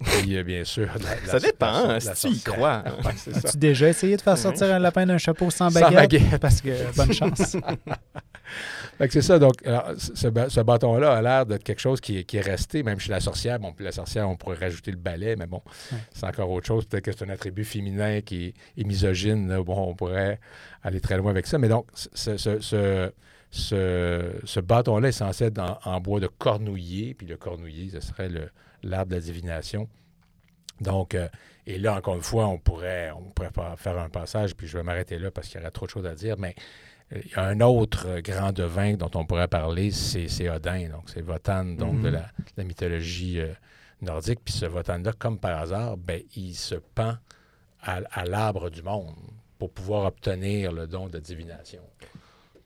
Puis, bien sûr. ça dépend, hein, si tu y crois. As-tu déjà essayé de faire sortir un lapin d'un chapeau sans baguette? Sans baguette? Parce que, bonne chance. c'est ça. Donc, ce, bâton-là a l'air d'être quelque chose qui, est resté, même chez la sorcière. Bon, puis la sorcière, on pourrait rajouter le balai, mais bon, c'est encore autre chose. Peut-être que c'est un attribut féminin qui est, misogyne. Bon, on pourrait aller très loin avec ça. Mais donc, ce, ce, bâton-là est censé être en, bois de cornouiller. Puis le cornouiller, ce serait l'arbre de la divination. Donc, euh, et là, encore une fois, on pourrait, on pourrait faire un passage, puis je vais m'arrêter là parce qu'il y aurait trop de choses à dire, mais il y a un autre grand devin dont on pourrait parler, c'est Odin, donc c'est Votan, donc de, mhm. la, mythologie euh, nordique. Puis ce Votan-là, comme par hasard, ben, il se pend à, l'arbre du monde pour pouvoir obtenir le don de divination.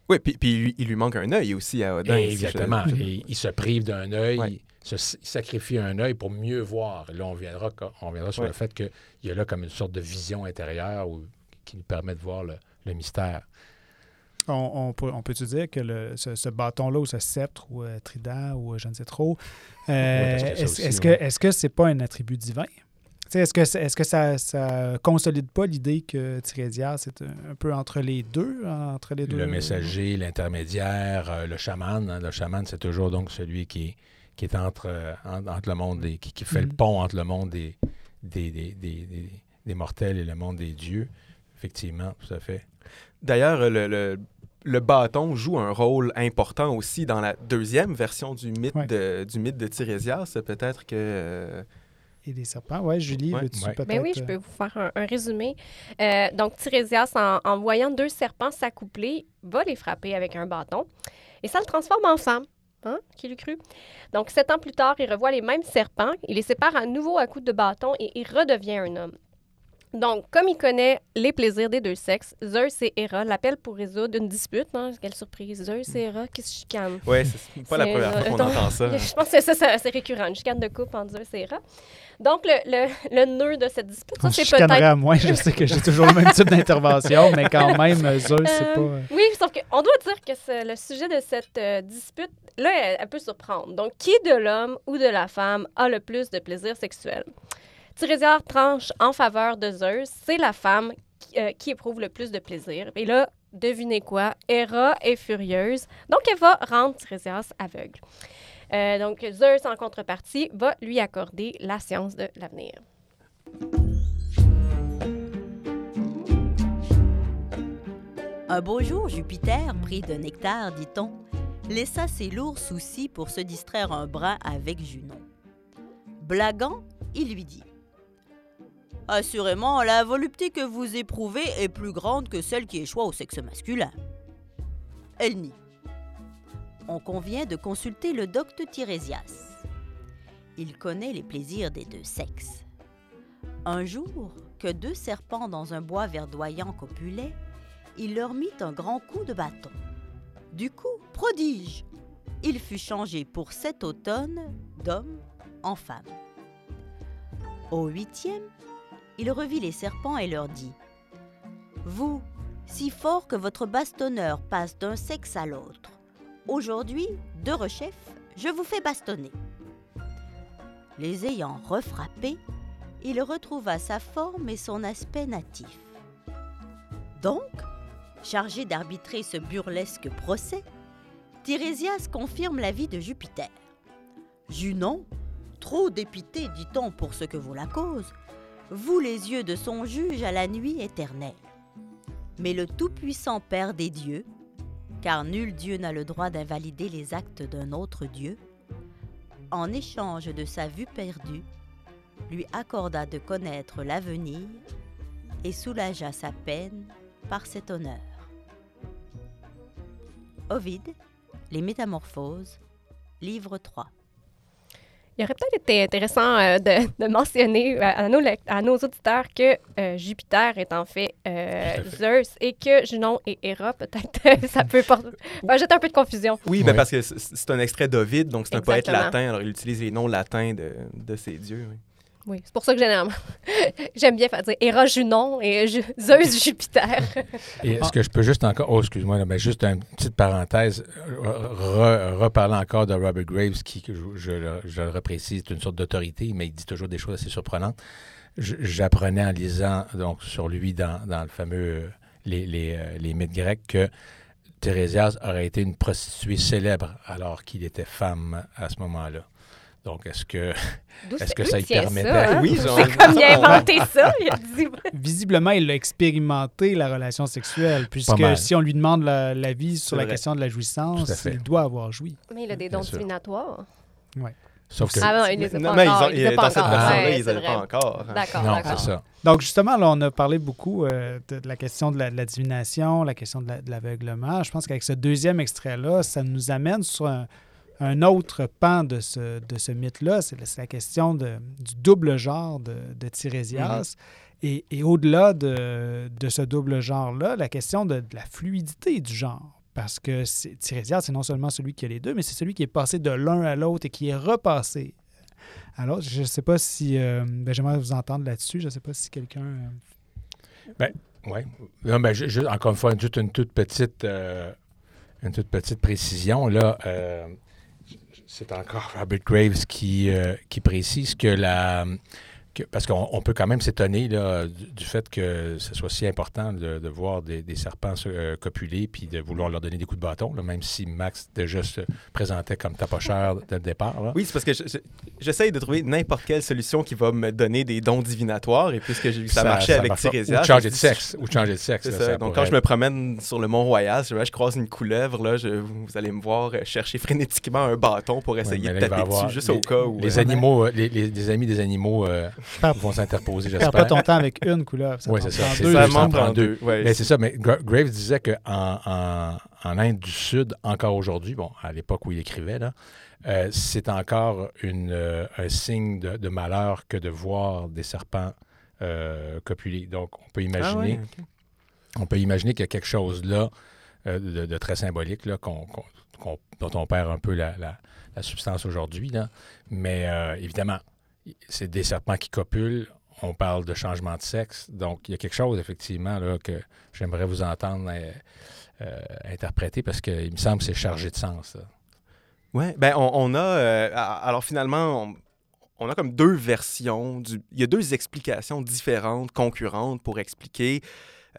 Oui, puis, puis il lui manque un œil aussi à Odin. exactement. il se prive d'un œil. Il, sacrifie un œil pour mieux voir. là, on viendra, on viendra sur le fait qu'il y a là comme une sorte de vision intérieure qui nous permet de voir le mystère. On, peut, on peut-tu dire que ce, bâton-là, ou ce sceptre, ou euh, trident, ou euh, je ne sais trop, euh, est-ce que est-ce que c'est pas un attribut divin? Est-ce que, est que ça ne consolide pas l'idée que Tirésias c'est un, peu entre les deux? Entre les deux? le messager, l'intermédiaire, le chaman. Hein. le chaman, c'est toujours donc celui qui, qui est entre, entre le monde des, qui, fait le mm-hmm. pont entre le monde des des, des, des, mortels et le monde des dieux. Effectivement, tout à fait. D'ailleurs, le, le bâton joue un rôle important aussi dans la deuxième version du mythe de, du mythe de Tirésias. Peut-être que. Euh, Et des serpents, oui, Julie, veux-tu peut-être... Ben oui, je peux vous faire un, résumé. Euh, donc, Tirésias, en, voyant deux serpents s'accoupler, va les frapper avec un bâton et ça le transforme en femme. Hein? Qui l'eût cru? Donc, sept ans plus tard, il revoit les mêmes serpents, il les sépare à nouveau à coups de bâton et il redevient un homme. Donc, comme il connaît les plaisirs des deux sexes, Zeus et Hera l'appellent pour résoudre une dispute. Hein? Quelle surprise. Zeus et Hera qui se chicanent. Oui, c'est pas la première fois qu'on entend ça. Je pense que c'est ça, c'est récurrent, une chicane de couple entre Zeus et Hera. Donc, le, le, le nœud de cette dispute, ça, c'est peut-être... à moi, je sais que j'ai toujours le même type d'intervention, mais quand même, Zeus, c'est euh, pas... Oui, sauf qu'on doit dire que le sujet de cette euh, dispute, là, elle peut surprendre. Donc, qui de l'homme ou de la femme a le plus de plaisir sexuel? Tirésias tranche en faveur de Zeus. C'est la femme euh, qui, éprouve le plus de plaisir. Et là, devinez quoi? Hera est furieuse. Donc, elle va rendre Tirésias aveugle. Euh, donc, Zeus, en contrepartie, va lui accorder la science de l'avenir. Un beau jour, Jupiter, pris de nectar, dit-on, laissa ses lourds soucis pour se distraire un brin avec Junon. Blaguant, il lui dit Assurément, la volupté que vous éprouvez est plus grande que celle qui échoue au sexe masculin. Elle nie. On convient de consulter le docte Tirésias. Il connaît les plaisirs des deux sexes. Un jour, que deux serpents dans un bois verdoyant copulaient, il leur mit un grand coup de bâton. Du coup, prodige Il fut changé pour cet automne d'homme en femme. Au huitième, il revit les serpents et leur dit Vous, si fort que votre bastonneur passe d'un sexe à l'autre, aujourd'hui, de rechef, je vous fais bastonner. Les ayant refrappés, il retrouva sa forme et son aspect natif. Donc, chargé d'arbitrer ce burlesque procès, Tirésias confirme l'avis de Jupiter. Junon, trop dépité, dit-on, pour ce que vaut la cause, vous les yeux de son juge à la nuit éternelle. Mais le Tout-Puissant Père des dieux, car nul Dieu n'a le droit d'invalider les actes d'un autre Dieu, en échange de sa vue perdue, lui accorda de connaître l'avenir et soulagea sa peine par cet honneur. Ovide, Les Métamorphoses, livre 3. Il aurait peut-être été intéressant euh, de, de mentionner euh, à nos, lec- à nos auditeurs que euh, Jupiter est en fait, euh, Zeus et que Junon et Héra, peut-être, ça peut porter- ben, jeter un peu de confusion. Oui, ben parce que c'est un extrait d'Ovide, donc c'est un poète latin, alors il utilise les noms latins de, de ses dieux. oui. Oui, c'est pour ça que généralement, j'aime bien faire dire Héra, Junon et Zeus, Jupiter. Est-ce que je peux juste encore. Oh, excuse-moi, mais juste une petite parenthèse. Re- reparlant encore de Robert Graves, qui, je, je je le reprécise, est une sorte d'autorité, mais il dit toujours des choses assez surprenantes. J'apprenais en lisant donc, sur lui dans, dans le fameux les, les, euh, les mythes grecs que Thérésias aurait été une prostituée célèbre alors qu'il était femme à ce moment-là. Donc, est-ce que. C'est- que ça lui permettait? ça, hein? Oui, genre- C'est comme il a inventé ça. Il a dit Visiblement, il a expérimenté la relation sexuelle, puisque si on lui demande la- l'avis sur la vrai. question de la jouissance, il doit avoir joui. Mais il a des dons divinatoires. Sauf que. Ah non, il les a pas mais ils encore. ont- dans pas cette encore. version-là, ils n'avaient pas encore. D'accord, non, d'accord. c'est ça. Donc, justement, là, on a parlé beaucoup euh, de, de la question de la, de la divination, la question de la- de l'aveuglement. Je pense qu'avec ce deuxième extrait-là, ça nous amène sur un, un autre pan de ce, de ce mythe-là. C'est la, question de- du double genre de, de Tirésias. Et, et au-delà de, de ce double genre-là, la question de, de la fluidité du genre. Parce que Tirésias, c'est non seulement celui qui a les deux, mais c'est celui qui est passé de l'un à l'autre et qui est repassé l'autre. Je ne sais pas si... euh, ben, J'aimerais vous entendre là-dessus. Je ne sais pas si quelqu'un... euh, Oui. Mais ju- ju- encore une fois, juste une toute petite, euh, une toute petite précision. Là, euh, c'est encore Robert Graves qui, euh, qui précise que la. Que- parce qu'on on peut quand même s'étonner du, du fait que ce soit si important de, de voir des, des serpents se- euh, copuler puis de vouloir leur donner des coups de bâton, là, même si Max déjà se présentait comme tapocheur dès le départ. là. Oui, c'est parce que je- je- j'essaye de trouver n'importe quelle solution qui va me donner des dons divinatoires. Et puisque ça, marchait avec. Tirésias. Ou changer de sexe. Ou changer de sexe. Là, ça. Donc, quand je me promène sur le Mont-Royal, si jamais je croise une couleuvre, là, je- vous allez me voir euh, chercher frénétiquement un bâton pour essayer de taper dessus, juste les, au cas où. Les euh, animaux, euh, les, les- les amis des animaux euh, Perds- vont s'interposer, Perds j'espère. pas ton temps avec une couleur. T'en c'est ça. deux, ça en prend deux. Ouais, Mais c'est ça, mais Gra- Graves disait qu'en en, en Inde du Sud, encore aujourd'hui, bon, à l'époque où il écrivait, là, euh, c'est encore une, euh, un signe de, de malheur que de voir des serpents euh, copuler. Donc, on peut Ah imaginer, ouais, ok. on peut imaginer qu'il y a quelque chose là euh, de, de très symbolique là, qu'on- qu'on- qu'on- dont on perd un peu la, la- la substance aujourd'hui. là. Mais euh, évidemment, c'est des serpents qui copulent. On parle de changement de sexe. Donc, il y a quelque chose, effectivement, là, que j'aimerais vous entendre euh, euh, interpréter parce qu'il me semble que c'est chargé de sens. Ouais, ben on, euh, a- alors finalement, on, on a comme deux versions. Du, il y a deux explications différentes, concurrentes, pour expliquer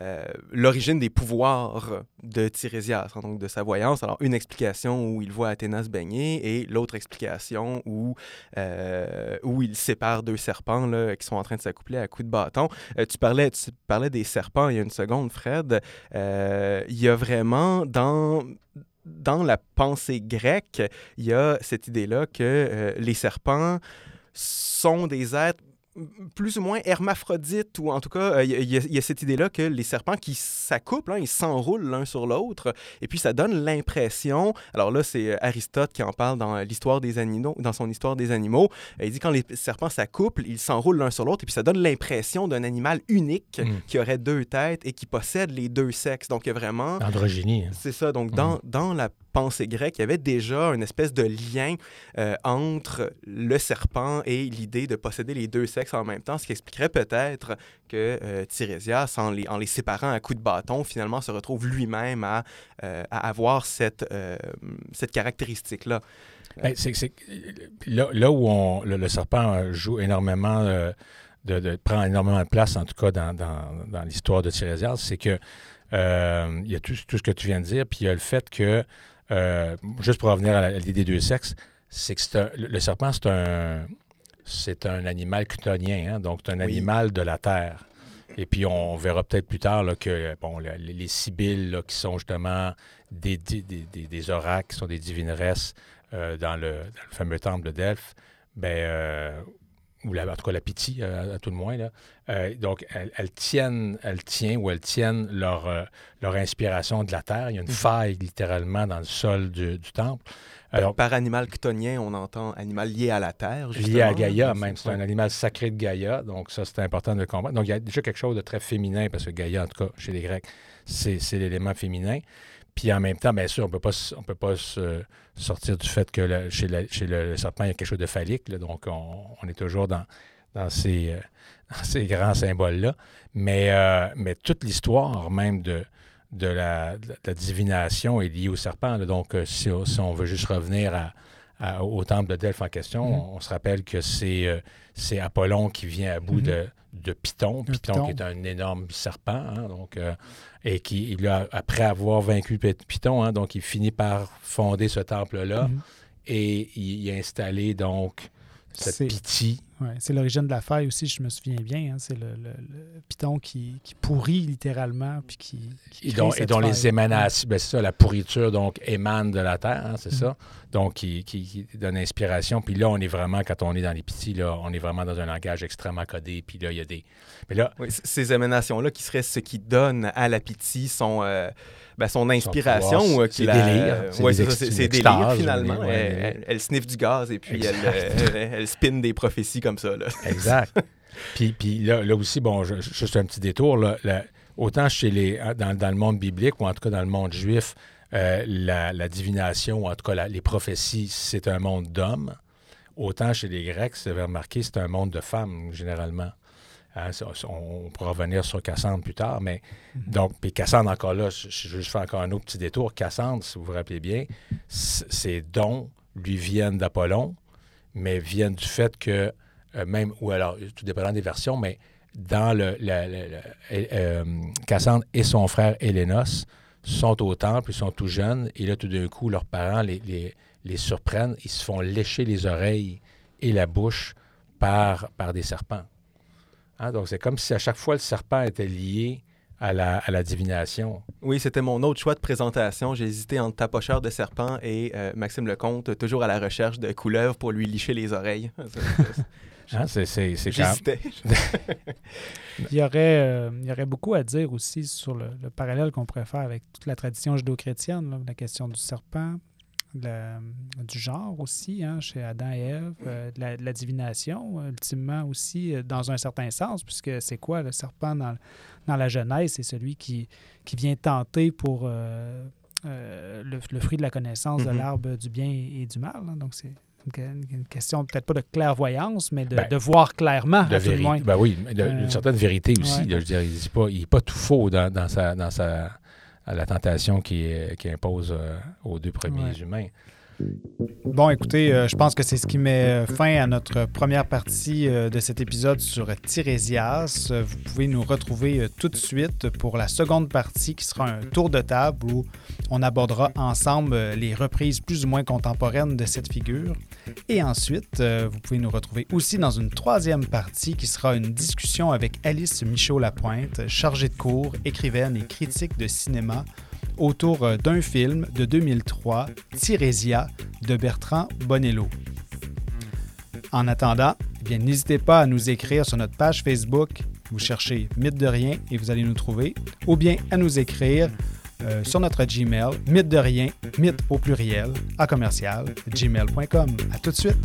euh, l'origine des pouvoirs de Tirésias, hein, donc de sa voyance. Alors, une explication où il voit Athéna se baigner et l'autre explication où, euh, où il sépare deux serpents là, qui sont en train de s'accoupler à coups de bâton. Euh, tu, parlais, tu parlais des serpents il y a une seconde, Fred. Il y a vraiment dans dans la pensée grecque, il y a cette idée-là que les serpents sont des êtres plus ou moins hermaphrodites, ou en tout cas, euh, il y, a- y y cette idée-là que les serpents qui s'accouplent, hein, ils s'enroulent l'un sur l'autre, et puis ça donne l'impression, alors là, c'est euh, Aristote qui en parle dans l'histoire des animaux, dans son histoire des animaux, il dit quand les serpents s'accouplent, ils s'enroulent l'un sur l'autre, et puis ça donne l'impression d'un animal unique Mm. qui aurait deux têtes et qui possède les deux sexes. Donc, il y a vraiment... Androgynie. hein. C'est ça. Donc, dans, dans la pensée grecque, il y avait déjà une espèce de lien euh, entre le serpent et l'idée de posséder les deux sexes en même temps, ce qui expliquerait peut-être que euh, en les, en les séparant à coups de bâton, finalement se retrouve lui-même à, euh, à avoir cette, euh, cette caractéristique-là. Ben, là, là où on- le, serpent joue énormément, de, prend énormément de place, en tout cas dans, dans- l'histoire de Tirésias, c'est que il y a tout, tout ce que tu viens de dire, puis il y a le fait que, euh, juste pour revenir à l'idée des deux sexes, c'est que un- le, serpent, c'est un, c'est un animal chtonien, hein, donc c'est un Oui. animal de la terre. Et puis, on verra peut-être plus tard là, que bon, les, les sibylles, là, qui sont justement des, des, des- des- des oracles, qui sont des divineresses euh, dans, le, dans le fameux temple de Delphes, ben, euh, ou la, en tout cas la pitié à, tout le moins. Là. Euh, donc, elles, tiennent, elles tiennent ou elles tiennent leur, euh, leur inspiration de la terre. Il y a une mhm. faille littéralement dans le sol du, temple. Alors, par animal chtonien, on entend animal lié à la terre. Lié à Gaïa, même. C'est un animal sacré de Gaïa. Donc, ça, c'est important de le comprendre. Donc, il y a déjà quelque chose de très féminin, parce que Gaïa, en tout cas, chez les Grecs, c'est l'élément féminin. Puis en même temps, bien sûr, on ne peut pas se sortir du fait que chez, le, serpent, il y a quelque chose de phallique. donc, on, est toujours dans, dans, ces, euh, ces, grands symboles-là. Mais, euh, mais toute l'histoire même de, de, la, divination est liée au serpent. Donc, euh, si, on veut juste revenir à, au temple de Delphes en question, mm-hmm. on, se rappelle que c'est c'est Apollon qui vient à bout mm-hmm. de, de Python. Python, qui est un énorme serpent. Hein, donc, et qui, il a, après avoir vaincu Python, hein, donc il finit par fonder ce temple-là mhm. et il, a installé donc cette pitié. Ouais, c'est l'origine de la faille aussi, je me souviens bien. Hein, c'est le, Python qui, qui, pourrit littéralement. Puis qui, et dont, et dont les émanations, ben, c'est ça, la pourriture donc émane de la terre, hein, c'est mhm. ça. Donc qui, qui, donne inspiration. Puis là, on est vraiment, quand on est dans les pitiés, là, on est vraiment dans un langage extrêmement codé. Puis là, il y a des. Mais là, ces émanations-là qui seraient ce qui donne à la pitié son. Euh, ben, son inspiration. Euh, c'est délire. c'est délire, finalement. elle, sniffe du gaz et puis elle, elle, spinne des prophéties comme ça. Là. Exact. puis, puis là, là, aussi, bon, je, juste un petit détour. Là, autant chez les, dans, dans, le monde biblique ou en tout cas dans le monde juif, euh, la, la, divination, ou en tout cas les prophéties, c'est un monde d'hommes. Autant chez les Grecs, vous avez remarqué, c'est un monde de femmes, généralement. Hein, on pourra revenir sur Cassandre plus tard, mais mm-hmm. donc, puis Cassandre encore là, je, je vais juste faire encore un autre petit détour. Cassandre, si vous vous rappelez bien, ses dons lui viennent d'Apollon, mais viennent du fait que, euh, même, ou alors, tout dépendant des versions, mais dans le, euh, Cassandre et son frère Hélénos sont au temple, ils sont tout jeunes, et là, tout d'un coup, leurs parents les, les, surprennent, ils se font lécher les oreilles et la bouche par, par des serpents. Hein, donc, c'est comme si à chaque fois le serpent était lié à la, à la divination. Oui, c'était mon autre choix de présentation. J'ai hésité entre Tapocheur de serpent et euh, Maxime Lecomte, toujours à la recherche de couleuvres pour lui licher les oreilles. Hein, c'est J'hésitais. il, y aurait, euh, il y aurait beaucoup à dire aussi sur le, le parallèle qu'on pourrait faire avec toute la tradition judéo-chrétienne, la question du serpent, du genre aussi, hein, chez Adam et Ève, euh, de, la, divination, ultimement aussi, euh, dans un certain sens, puisque c'est quoi le serpent dans, dans la Genèse? C'est celui qui, qui vient tenter pour euh, le, fruit de la connaissance de mm-hmm. l'arbre du bien et du mal. Hein. donc, c'est une, question peut-être pas de clairvoyance, mais de, ben, de voir clairement. De vérité. Ben oui, une certaine vérité aussi. je veux il n'est pas, tout faux dans, dans, sa, dans sa à la tentation qui, qui impose euh, aux deux premiers humains. Bon, écoutez, euh, je pense que c'est ce qui met fin à notre première partie euh, de cet épisode sur Tirésias. Vous pouvez nous retrouver tout de suite pour la seconde partie qui sera un tour de table où on abordera ensemble les reprises plus ou moins contemporaines de cette figure. Et ensuite, vous pouvez nous retrouver aussi dans une troisième partie qui sera une discussion avec Alice Michaud-Lapointe, chargée de cours, écrivaine et critique de cinéma autour euh, d'un film de 2003, Tirésia, de Bertrand Bonello. En attendant, eh n'hésitez pas à nous écrire sur notre page Facebook. Vous cherchez Mythe de rien et vous allez nous trouver, ou bien à nous écrire euh, sur notre Gmail, mythe de rien, mythe au pluriel, à commercial, gmail.com. À tout de suite!